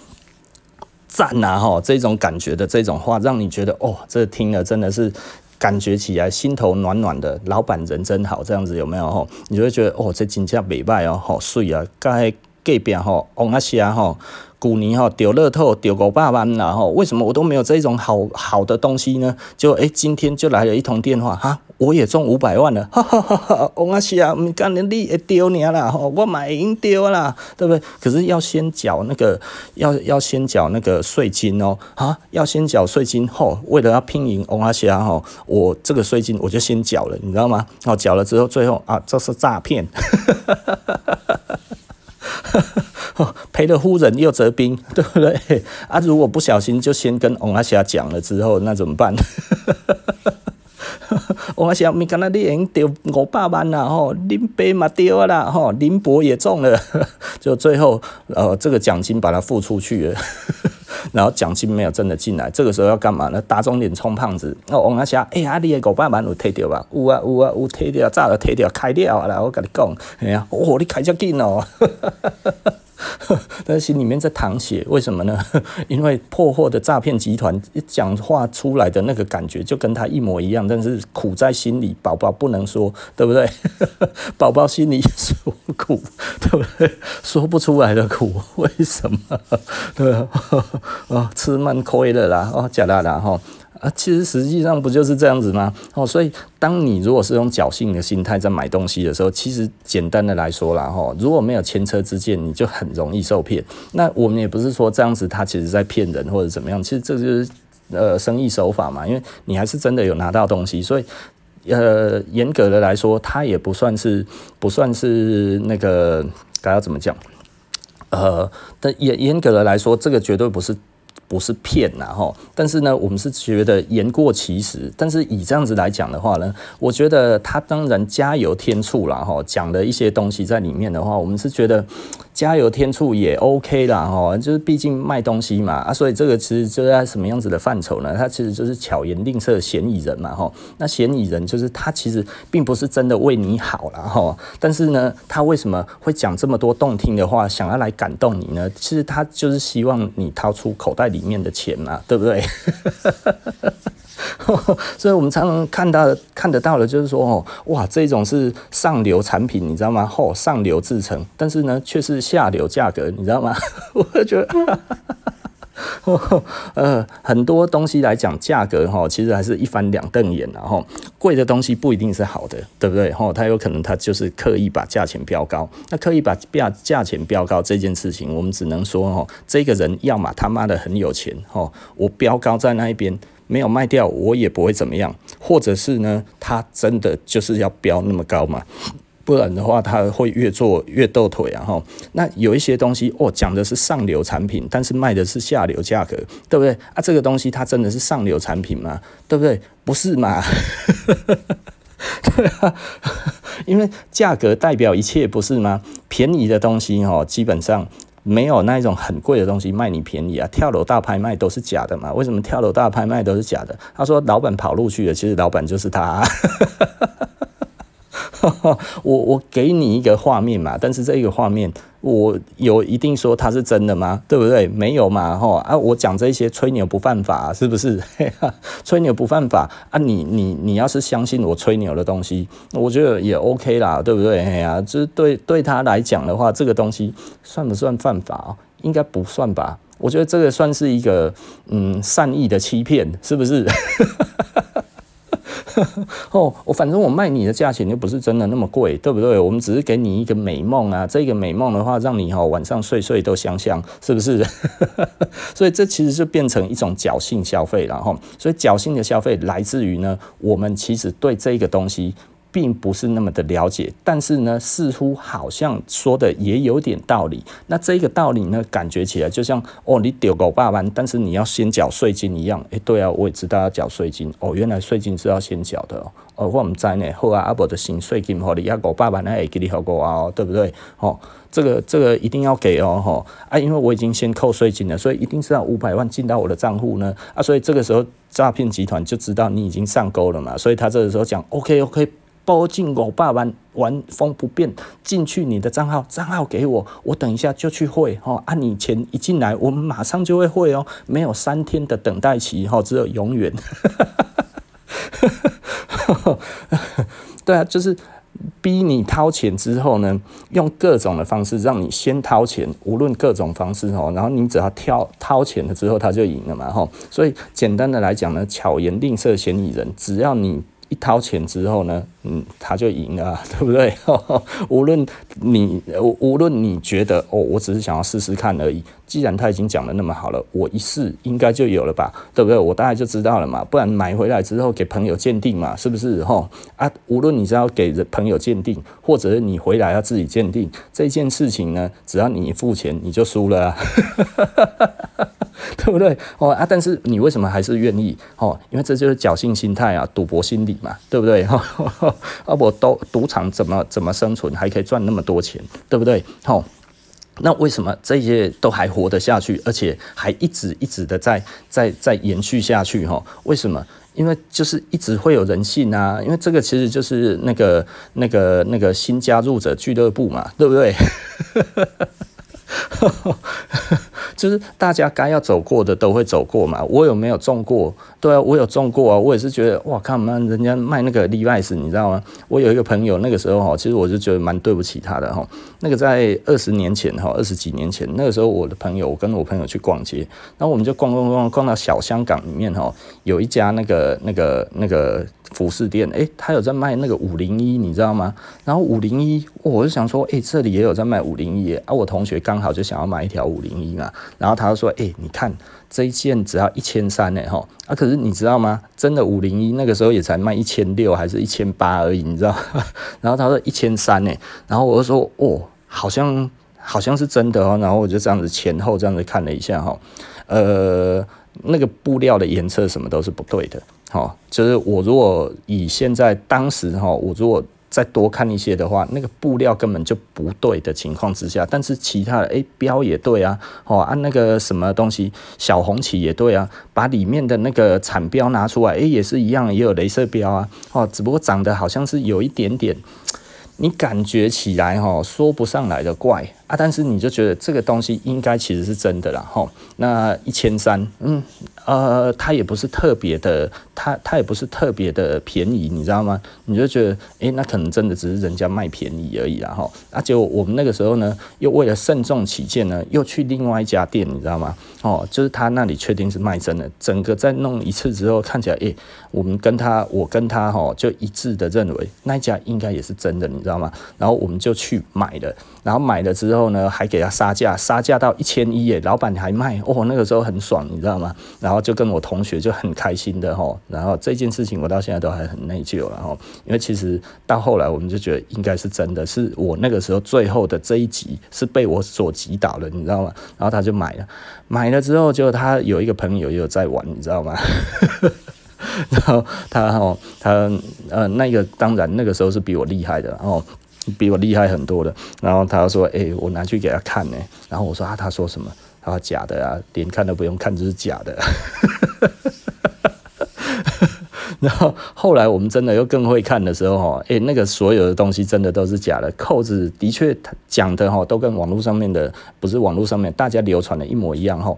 赞呐吼，这种感觉的这种话，让你觉得哦，这听了真的是感觉起来心头暖暖的，老板人真好，这样子有没有吼？你就会觉得哦，这真正袂歹哦，好水啊，该隔壁吼，王阿霞吼。古尼哈丢乐透丢个百万然后为什么我都没有这种好好的东西呢？就哎、欸，今天就来了一通电话哈，我也中五百万了，哈哈哈哈！我阿西啊，唔干你你会丢你啦，吼我买已经丢啦，对不对？可是要先缴那个，要要先缴那个税金哦，啊，要先缴税金吼，为了要拼赢我阿西啊吼，我这个税金我就先缴了，你知道吗？哦，缴了之后，最后啊，这是诈骗。哈哈哈哈哈赔了夫人又折兵，对不对？啊，如果不小心就先跟王阿霞讲了之后，那怎么办？王阿霞，你刚才你已经丢五百万了吼，林伯嘛丢啦吼，林伯也中了，就最后呃，这个奖金把它付出去了。然后奖金没有真的进来，这个时候要干嘛呢？打肿脸充胖子。哦，王阿霞，哎呀，你的五百万有退掉吧？有啊，有啊，有退掉，早就退掉，开掉了。我跟你讲，哎呀，哦，你开这紧哦。但是心里面在淌血，为什么呢？因为破获的诈骗集团一讲话出来的那个感觉就跟他一模一样，但是苦在心里，宝宝不能说，对不对？宝宝心里说苦，对不对？说不出来的苦，为什么？对啊，哦，吃蛮亏的啦，哦，假的啦，哈。啊，其实实际上不就是这样子吗？哦，所以当你如果是用侥幸的心态在买东西的时候，其实简单的来说啦，哈，如果没有前车之鉴，你就很容易受骗。那我们也不是说这样子，他其实在骗人或者怎么样，其实这就是呃生意手法嘛，因为你还是真的有拿到东西，所以呃严格的来说，它也不算是不算是那个该要怎么讲？呃，但严严格的来说，这个绝对不是。不是骗呐哈，但是呢，我们是觉得言过其实。但是以这样子来讲的话呢，我觉得他当然加油添醋了哈，讲的一些东西在里面的话，我们是觉得。加油添醋也 OK 啦，哈，就是毕竟卖东西嘛，啊，所以这个其实就在什么样子的范畴呢？它其实就是巧言令色、嫌疑人嘛，哈。那嫌疑人就是他其实并不是真的为你好啦，哈。但是呢，他为什么会讲这么多动听的话，想要来感动你呢？其实他就是希望你掏出口袋里面的钱嘛，对不对？所以，我们常常看到、看得到的，就是说，哦，哇，这种是上流产品，你知道吗？哦，上流制成，但是呢，却是下流价格，你知道吗？我觉得，呃，很多东西来讲，价格哈，其实还是一翻两瞪眼，然后贵的东西不一定是好的，对不对？哈，它有可能它就是刻意把价钱标高，那刻意把价价钱标高这件事情，我们只能说，哦，这个人要么他妈的很有钱，哦，我标高在那一边。没有卖掉，我也不会怎么样。或者是呢，他真的就是要标那么高嘛？不然的话，他会越做越斗腿啊！哈，那有一些东西哦，讲的是上流产品，但是卖的是下流价格，对不对啊？这个东西它真的是上流产品吗？对不对？不是嘛？对啊，因为价格代表一切，不是吗？便宜的东西哦，基本上。没有那一种很贵的东西卖你便宜啊！跳楼大拍卖都是假的嘛？为什么跳楼大拍卖都是假的？他说老板跑路去了，其实老板就是他啊。我我给你一个画面嘛，但是这一个画面我有一定说它是真的吗？对不对？没有嘛，吼啊！我讲这些吹牛不犯法，是不是？吹牛不犯法啊！你你你要是相信我吹牛的东西，我觉得也 OK 啦，对不对？哎呀，就是对对他来讲的话，这个东西算不算犯法？应该不算吧？我觉得这个算是一个嗯善意的欺骗，是不是？哦，我反正我卖你的价钱又不是真的那么贵，对不对？我们只是给你一个美梦啊，这个美梦的话，让你哈晚上睡睡都香香，是不是？所以这其实就变成一种侥幸消费了哈。所以侥幸的消费来自于呢，我们其实对这个东西。并不是那么的了解，但是呢，似乎好像说的也有点道理。那这个道理呢，感觉起来就像哦，你丢狗爸爸，但是你要先缴税金一样。诶，对啊，我也知道要缴税金。哦，原来税金是要先缴的哦。哦，我们在呢，后啊阿伯的新税金，好，你要狗爸爸那也给你好过啊，对不对？哦，这个这个一定要给哦，哈啊，因为我已经先扣税金了，所以一定是要五百万进到我的账户呢。啊，所以这个时候诈骗集团就知道你已经上钩了嘛，所以他这个时候讲 OK OK。包进五百万，原封不变进去你的账号，账号给我，我等一下就去汇哈。按、啊、你钱一进来，我们马上就会汇哦，没有三天的等待期哈，只有永远。对啊，就是逼你掏钱之后呢，用各种的方式让你先掏钱，无论各种方式哦，然后你只要挑掏钱了之后，他就赢了嘛，吼。所以简单的来讲呢，巧言令色，嫌疑人，只要你。一掏钱之后呢，嗯，他就赢了，对不对？无论你无论你觉得哦，我只是想要试试看而已。既然他已经讲得那么好了，我一试应该就有了吧，对不对？我大概就知道了嘛。不然买回来之后给朋友鉴定嘛，是不是？吼啊，无论你是要给朋友鉴定，或者是你回来要自己鉴定，这件事情呢，只要你付钱，你就输了啊。对不对？哦啊，但是你为什么还是愿意？哦，因为这就是侥幸心态啊，赌博心理嘛，对不对？哈，啊，我都赌场怎么怎么生存，还可以赚那么多钱，对不对？好，那为什么这些都还活得下去，而且还一直一直的在在在延续下去？哈，为什么？因为就是一直会有人信啊，因为这个其实就是那个那个那个新加入者俱乐部嘛，对不对？就是大家该要走过的都会走过嘛。我有没有中过？对啊，我有中过啊。我也是觉得哇，看嘛，人家卖那个 Levi's，你知道吗？我有一个朋友，那个时候哈，其实我就觉得蛮对不起他的哈。那个在二十年前哈，二十几年前，那个时候我的朋友，我跟我朋友去逛街，然后我们就逛逛逛逛到小香港里面哈，有一家那个那个那个服饰店，诶，他有在卖那个五零一，你知道吗？然后五零一，我就想说，诶，这里也有在卖五零一，啊，我同学刚好就想要买一条五零一嘛，然后他就说，诶，你看这一件只要一千三呢，哈，啊，可是你知道吗？真的五零一那个时候也才卖一千六还是一千八而已，你知道？然后他说一千三呢，然后我就说，哦，好像好像是真的哦，然后我就这样子前后这样子看了一下哈，呃，那个布料的颜色什么都是不对的，哈，就是我如果以现在当时哈，我如果再多看一些的话，那个布料根本就不对的情况之下，但是其他的诶标也对啊，哦按那个什么东西小红旗也对啊，把里面的那个产标拿出来，诶也是一样，也有镭射标啊，哦只不过长得好像是有一点点，你感觉起来哈说不上来的怪。啊，但是你就觉得这个东西应该其实是真的啦，吼，那一千三，嗯，呃，它也不是特别的，它它也不是特别的便宜，你知道吗？你就觉得，诶、那可能真的只是人家卖便宜而已啦，吼。啊，结果我们那个时候呢，又为了慎重起见呢，又去另外一家店，你知道吗？哦，就是他那里确定是卖真的，整个再弄一次之后，看起来，诶、我们跟他，我跟他，吼，就一致的认为那家应该也是真的，你知道吗？然后我们就去买了，然后买了之后。之后呢，还给他杀价，杀价到一千一耶，老板还卖哦，那个时候很爽，你知道吗？然后就跟我同学就很开心的吼，然后这件事情我到现在都还很内疚了吼，因为其实到后来我们就觉得应该是真的，是我那个时候最后的这一集是被我所击倒了，你知道吗？然后他就买了，买了之后就他有一个朋友也有在玩，你知道吗？然后他哦他呃那个当然那个时候是比我厉害的，然后。比我厉害很多的，然后他说：“哎、我拿去给他看呢。”然后我说：“啊，他说什么？他说假的啊，连看都不用看，就是假的。”然后后来我们真的又更会看的时候，哈，哎，那个所有的东西真的都是假的，扣子的确讲的哈，都跟网络上面的不是网络上面大家流传的一模一样，哈。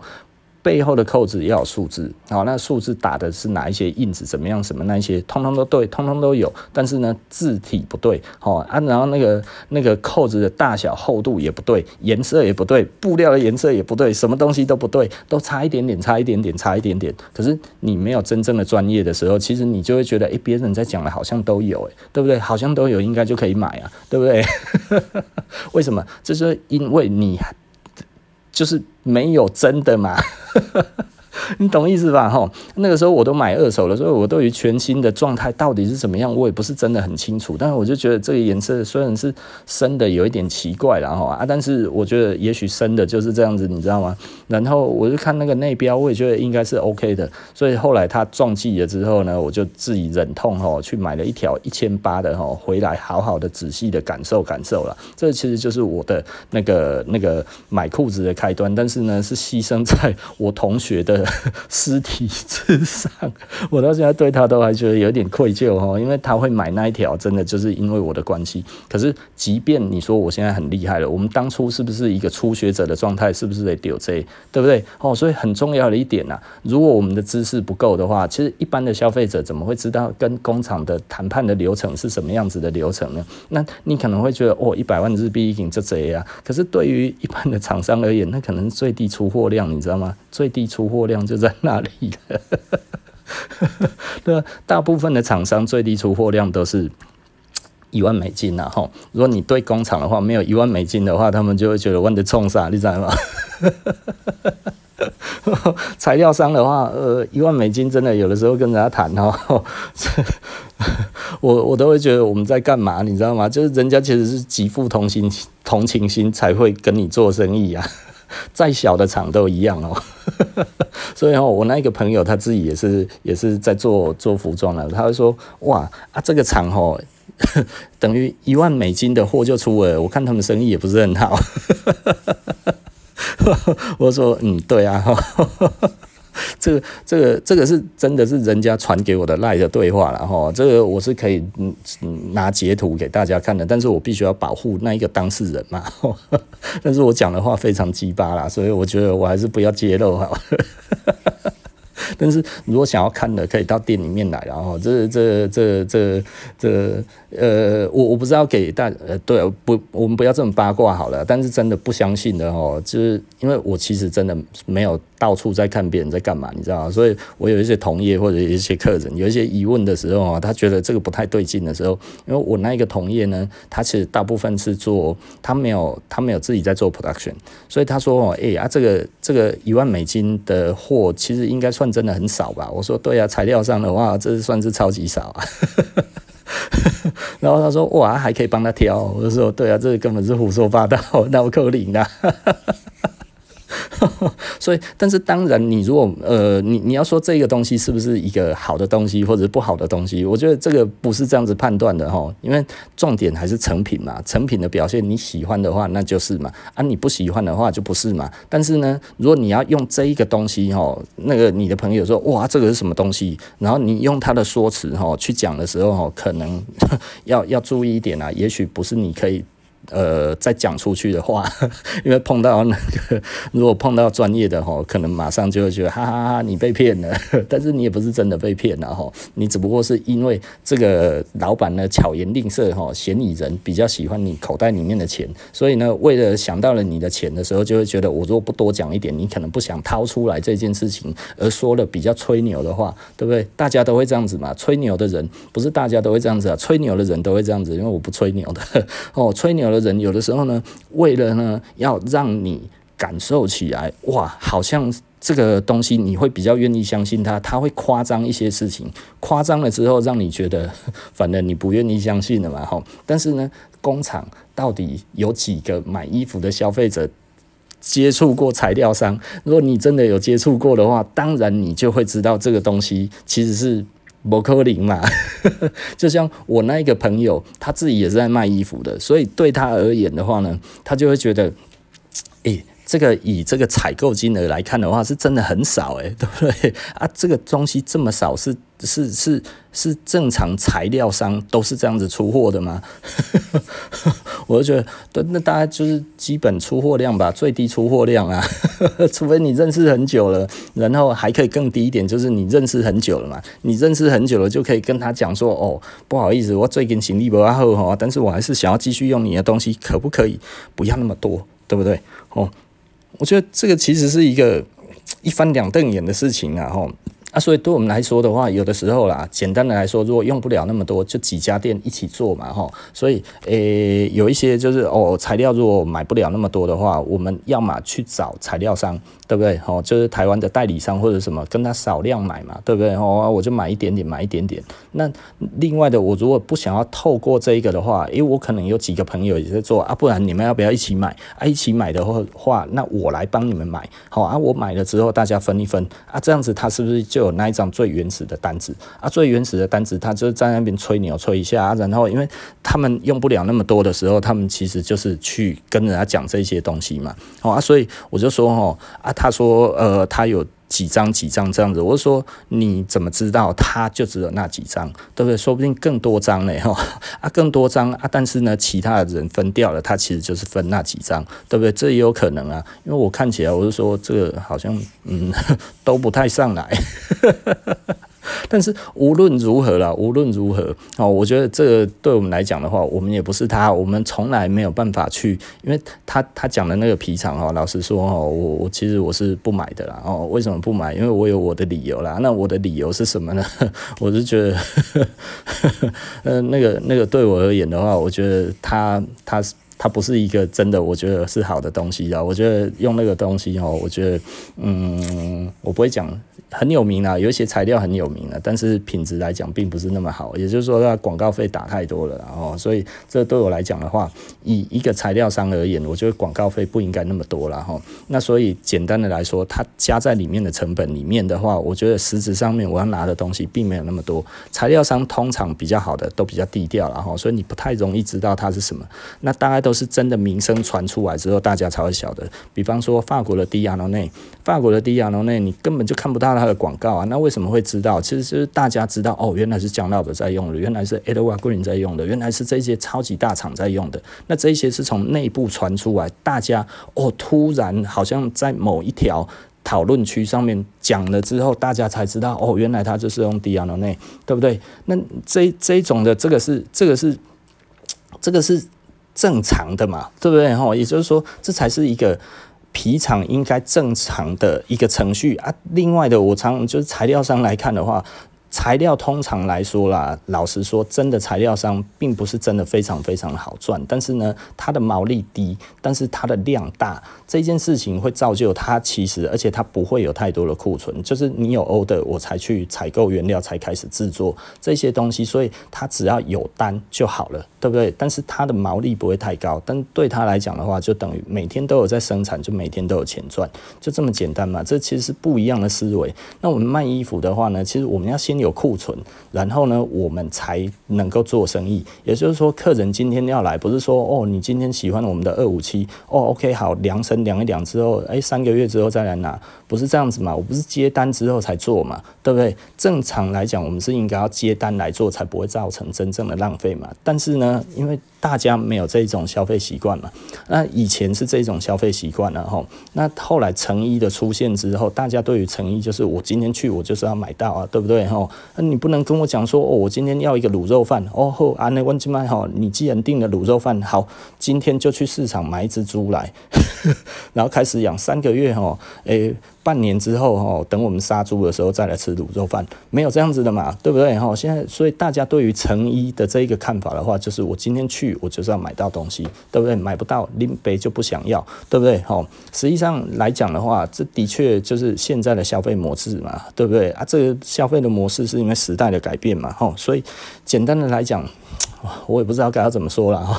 背后的扣子要有数字，好，那数字打的是哪一些印子，怎么样，什么那些，通通都对，通通都有，但是呢，字体不对，好啊，然后那个那个扣子的大小、厚度也不对，颜色也不对，布料的颜色也不对，什么东西都不对，都差一点点，差一点点，差一点点。可是你没有真正的专业的时候，其实你就会觉得，诶，别人在讲的好像都有，诶，对不对？好像都有，应该就可以买啊，对不对？为什么？这是因为你就是。没有真的嘛？你懂意思吧？哈，那个时候我都买二手了，所以我对于全新的状态到底是怎么样，我也不是真的很清楚。但是我就觉得这个颜色虽然是深的，有一点奇怪了哈啊，但是我觉得也许深的就是这样子，你知道吗？然后我就看那个内标，我也觉得应该是 OK 的。所以后来他撞击了之后呢，我就自己忍痛哈去买了一条一千八的哈回来，好好的仔细的感受感受了。这其实就是我的那个那个买裤子的开端，但是呢是牺牲在我同学的。尸体之上，我到现在对他都还觉得有点愧疚哈，因为他会买那一条，真的就是因为我的关系。可是，即便你说我现在很厉害了，我们当初是不是一个初学者的状态？是不是得丢这，对不对？哦，所以很重要的一点呐，如果我们的知识不够的话，其实一般的消费者怎么会知道跟工厂的谈判的流程是什么样子的流程呢？那你可能会觉得，哦，一百万日币已经这贼啊。可是对于一般的厂商而言，那可能最低出货量，你知道吗？最低出货量就在那里了。对，大部分的厂商最低出货量都是一万美金呐。哈，如果你对工厂的话，没有一万美金的话，他们就会觉得问的冲啥，你知道吗？材料商的话，呃，一万美金真的有的时候跟人家谈哦，我我都会觉得我们在干嘛，你知道吗？就是人家其实是极富同情同情心才会跟你做生意啊，再小的厂都一样哦。所以哦，我那一个朋友他自己也是也是在做做服装了，他会说哇啊这个厂哦，等于一万美金的货就出了，我看他们生意也不是很好。我说嗯，对啊，这个这个这个是真的是人家传给我的赖的对话了哈，这个我是可以嗯拿截图给大家看的，但是我必须要保护那一个当事人嘛，但是我讲的话非常鸡巴啦，所以我觉得我还是不要揭露好。但是如果想要看的，可以到店里面来，然后这这这这这呃，我我不知道给大呃，对，不，我们不要这么八卦好了。但是真的不相信的哦，就是因为我其实真的没有到处在看别人在干嘛，你知道吗？所以我有一些同业或者一些客人有一些疑问的时候啊，他觉得这个不太对劲的时候，因为我那一个同业呢，他其实大部分是做，他没有他没有自己在做 production，所以他说哦，哎啊，这个这个一万美金的货其实应该算真的很少吧？我说对啊，材料上的话，这算是超级少啊。然后他说哇，还可以帮他挑。我就说对啊，这根本是胡说八道，脑壳灵的。所以，但是当然，你如果呃，你你要说这个东西是不是一个好的东西或者不好的东西，我觉得这个不是这样子判断的哈，因为重点还是成品嘛，成品的表现你喜欢的话，那就是嘛，啊，你不喜欢的话就不是嘛。但是呢，如果你要用这一个东西哈，那个你的朋友说哇，这个是什么东西，然后你用他的说辞哈去讲的时候哈，可能 要要注意一点啊，也许不是你可以。呃，再讲出去的话，因为碰到那个，如果碰到专业的哈，可能马上就会觉得哈哈哈，你被骗了。但是你也不是真的被骗了哈，你只不过是因为这个老板呢巧言令色哈，嫌疑人比较喜欢你口袋里面的钱，所以呢，为了想到了你的钱的时候，就会觉得我如果不多讲一点，你可能不想掏出来这件事情，而说了比较吹牛的话，对不对？大家都会这样子嘛，吹牛的人不是大家都会这样子啊，吹牛的人都会这样子，因为我不吹牛的哦，吹牛的。人有的时候呢，为了呢要让你感受起来，哇，好像这个东西你会比较愿意相信他，他会夸张一些事情，夸张了之后让你觉得，反正你不愿意相信了嘛，哈。但是呢，工厂到底有几个买衣服的消费者接触过材料商？如果你真的有接触过的话，当然你就会知道这个东西其实是。不可能嘛，就像我那一个朋友，他自己也是在卖衣服的，所以对他而言的话呢，他就会觉得，诶、这个以这个采购金额来看的话，是真的很少，诶，对不对？啊，这个东西这么少是。是是是正常材料商都是这样子出货的吗？我就觉得，那大概就是基本出货量吧，最低出货量啊，除非你认识很久了，然后还可以更低一点，就是你认识很久了嘛，你认识很久了就可以跟他讲说，哦，不好意思，我最近行李不好哈，但是我还是想要继续用你的东西，可不可以不要那么多，对不对？哦，我觉得这个其实是一个一翻两瞪眼的事情啊，吼。啊，所以对我们来说的话，有的时候啦，简单的来说，如果用不了那么多，就几家店一起做嘛，哈。所以，诶、有一些就是哦，材料如果买不了那么多的话，我们要么去找材料商，对不对？哦，就是台湾的代理商或者什么，跟他少量买嘛，对不对？哦，我就买一点点，买一点点。那另外的，我如果不想要透过这一个的话，因为我可能有几个朋友也在做啊，不然你们要不要一起买？啊，一起买的话，那我来帮你们买，好啊，我买了之后大家分一分啊，这样子他是不是就有？那一张最原始的单子啊，最原始的单子，他就在那边吹牛吹一下，啊，然后因为他们用不了那么多的时候，他们其实就是去跟人家讲这些东西嘛，哦啊，所以我就说哦啊，他说呃，他有几张几张这样子，我是说你怎么知道他就只有那几张，对不对？说不定更多张呢，哈啊，更多张啊，但是呢，其他的人分掉了，他其实就是分那几张，对不对？这也有可能啊，因为我看起来，我就说这个好像嗯 都不太上来。但是无论如何啦，无论如何哦，我觉得这个对我们来讲的话，我们也不是他，我们从来没有办法去，因为他他讲的那个皮场哦，老实说哦，我我其实我是不买的啦哦，为什么不买？因为我有我的理由啦。那我的理由是什么呢？我是觉得，呃，那个那个对我而言的话，我觉得他他他不是一个真的，我觉得是好的东西啊。我觉得用那个东西哦，我觉得嗯，我不会讲。很有名啊，有一些材料很有名啊，但是品质来讲并不是那么好。也就是说，它广告费打太多了，然后所以这对我来讲的话，以一个材料商而言，我觉得广告费不应该那么多了哈。那所以简单的来说，它加在里面的成本里面的话，我觉得实质上面我要拿的东西并没有那么多。材料商通常比较好的都比较低调了哈，所以你不太容易知道它是什么。那大概都是真的名声传出来之后，大家才会晓得。比方说法国的迪亚诺内，法国的迪亚诺内，你根本就看不到。它的广告啊，那为什么会知道？其实就是大家知道哦，原来是江老的在用的，原来是 Edward Green 在用的，原来是这些超级大厂在用的。那这些是从内部传出来，大家哦，突然好像在某一条讨论区上面讲了之后，大家才知道哦，原来他就是用 Dieudonné，对不对？那这这种的这个是这个是这个是正常的嘛，对不对？哈，也就是说，这才是一个。皮厂应该正常的一个程序啊，另外的我常就是材料上来看的话。材料通常来说啦，老实说，真的材料商并不是真的非常非常好赚，但是呢，它的毛利低，但是它的量大，这件事情会造就它其实，而且它不会有太多的库存，就是你有 order 我才去采购原料，才开始制作这些东西，所以它只要有单就好了，对不对？但是它的毛利不会太高，但对他来讲的话，就等于每天都有在生产，就每天都有钱赚，就这么简单嘛。这其实是不一样的思维。那我们卖衣服的话呢，其实我们要先。有库存，然后呢，我们才能够做生意。也就是说，客人今天要来，不是说哦，你今天喜欢我们的二五七，哦，OK，好，量身量一量之后，哎，三个月之后再来拿，不是这样子嘛？我不是接单之后才做嘛，对不对？正常来讲，我们是应该要接单来做，才不会造成真正的浪费嘛。但是呢，因为大家没有这种消费习惯嘛，那以前是这种消费习惯了哈。那后来成衣的出现之后，大家对于成衣就是我今天去，我就是要买到啊，对不对哈？那你不能跟我讲说哦，我今天要一个卤肉饭哦，好，安内温金麦哈，你既然订了卤肉饭，好，今天就去市场买一只猪来，然后开始养三个月哈，诶。半年之后哈，等我们杀猪的时候再来吃卤肉饭，没有这样子的嘛，对不对哈？现在所以大家对于成衣的这一个看法的话，就是我今天去我就是要买到东西，对不对？买不到拎杯就不想要，对不对哈？实际上来讲的话，这的确就是现在的消费模式嘛，对不对啊？这个消费的模式是因为时代的改变嘛，哈。所以简单的来讲，我也不知道该要怎么说了。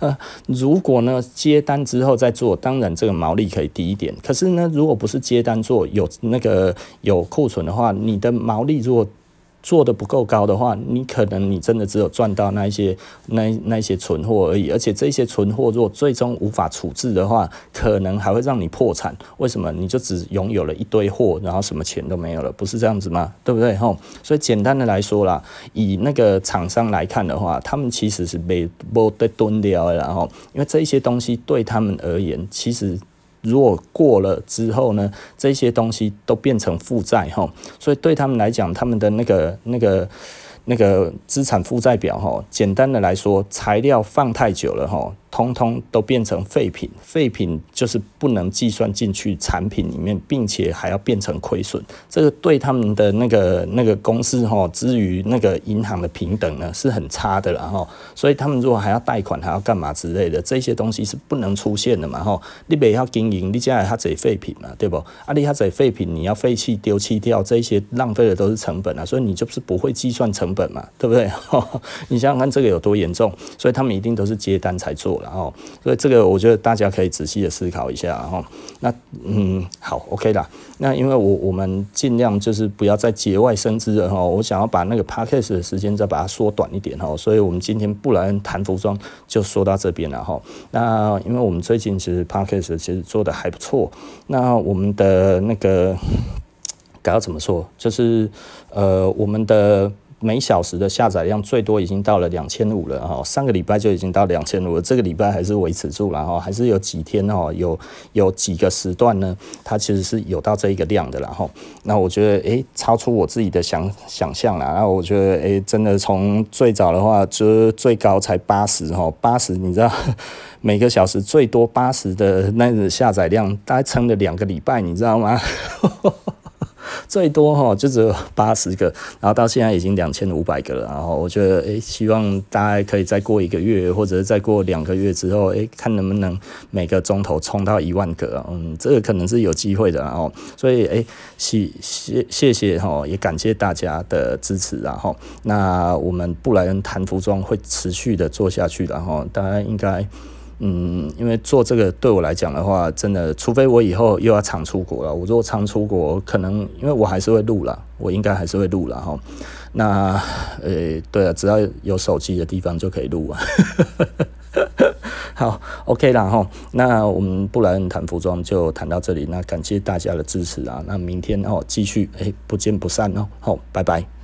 呃，如果呢接单之后再做，当然这个毛利可以低一点。可是呢，如果不是接单做，有那个有库存的话，你的毛利如果做的不够高的话，你可能你真的只有赚到那一些那那一些存货而已，而且这些存货如果最终无法处置的话，可能还会让你破产。为什么？你就只拥有了一堆货，然后什么钱都没有了，不是这样子吗？对不对？吼，所以简单的来说啦，以那个厂商来看的话，他们其实是被剥得蹲掉的，然后因为这些东西对他们而言，其实。如果过了之后呢，这些东西都变成负债哈，所以对他们来讲，他们的那个那个。那个资产负债表哈，简单的来说，材料放太久了哈，通通都变成废品，废品就是不能计算进去产品里面，并且还要变成亏损。这个对他们的那个那个公司哈，之于那个银行的平等呢，是很差的了哈。所以他们如果还要贷款，还要干嘛之类的，这些东西是不能出现的嘛哈。你不要经营，你家还这些废品嘛，对不？啊，你他这废品，你要废弃丢弃掉，这些浪费的都是成本啊，所以你就是不会计算成本。本嘛，对不对？你想想看这个有多严重，所以他们一定都是接单才做然后。所以这个我觉得大家可以仔细的思考一下哈。那嗯，好，OK 啦。那因为我我们尽量就是不要再节外生枝了哈。我想要把那个 podcast 的时间再把它缩短一点哈。所以我们今天不然谈服装就说到这边了哈。那因为我们最近其实 podcast 其实做的还不错。那我们的那个该要怎么说？就是呃，我们的。每小时的下载量最多已经到了两千五了哈，上个礼拜就已经到两千五了，这个礼拜还是维持住了哈，还是有几天哦，有有几个时段呢，它其实是有到这一个量的啦哈。那我觉得诶、超出我自己的想想象了，然后我觉得诶、真的从最早的话就最高才八十哈，八十你知道 每个小时最多八十的那个下载量，大概撑了两个礼拜，你知道吗？最多哈就只有八十个，然后到现在已经两千五百个了。然后我觉得，诶，希望大家可以再过一个月，或者是再过两个月之后，诶，看能不能每个钟头冲到一万个。嗯，这个可能是有机会的。然后，所以，诶，谢谢谢谢哈，也感谢大家的支持。然后，那我们布莱恩谈服装会持续的做下去。然后，大家应该。嗯，因为做这个对我来讲的话，真的，除非我以后又要常出国了。我如果常出国，可能因为我还是会录了，我应该还是会录了哈。那，呃、对了，只要有手机的地方就可以录啊。好，OK 啦哈。那我们布莱恩谈服装就谈到这里，那感谢大家的支持啊。那明天哦，继续哎、不见不散哦。好，拜拜。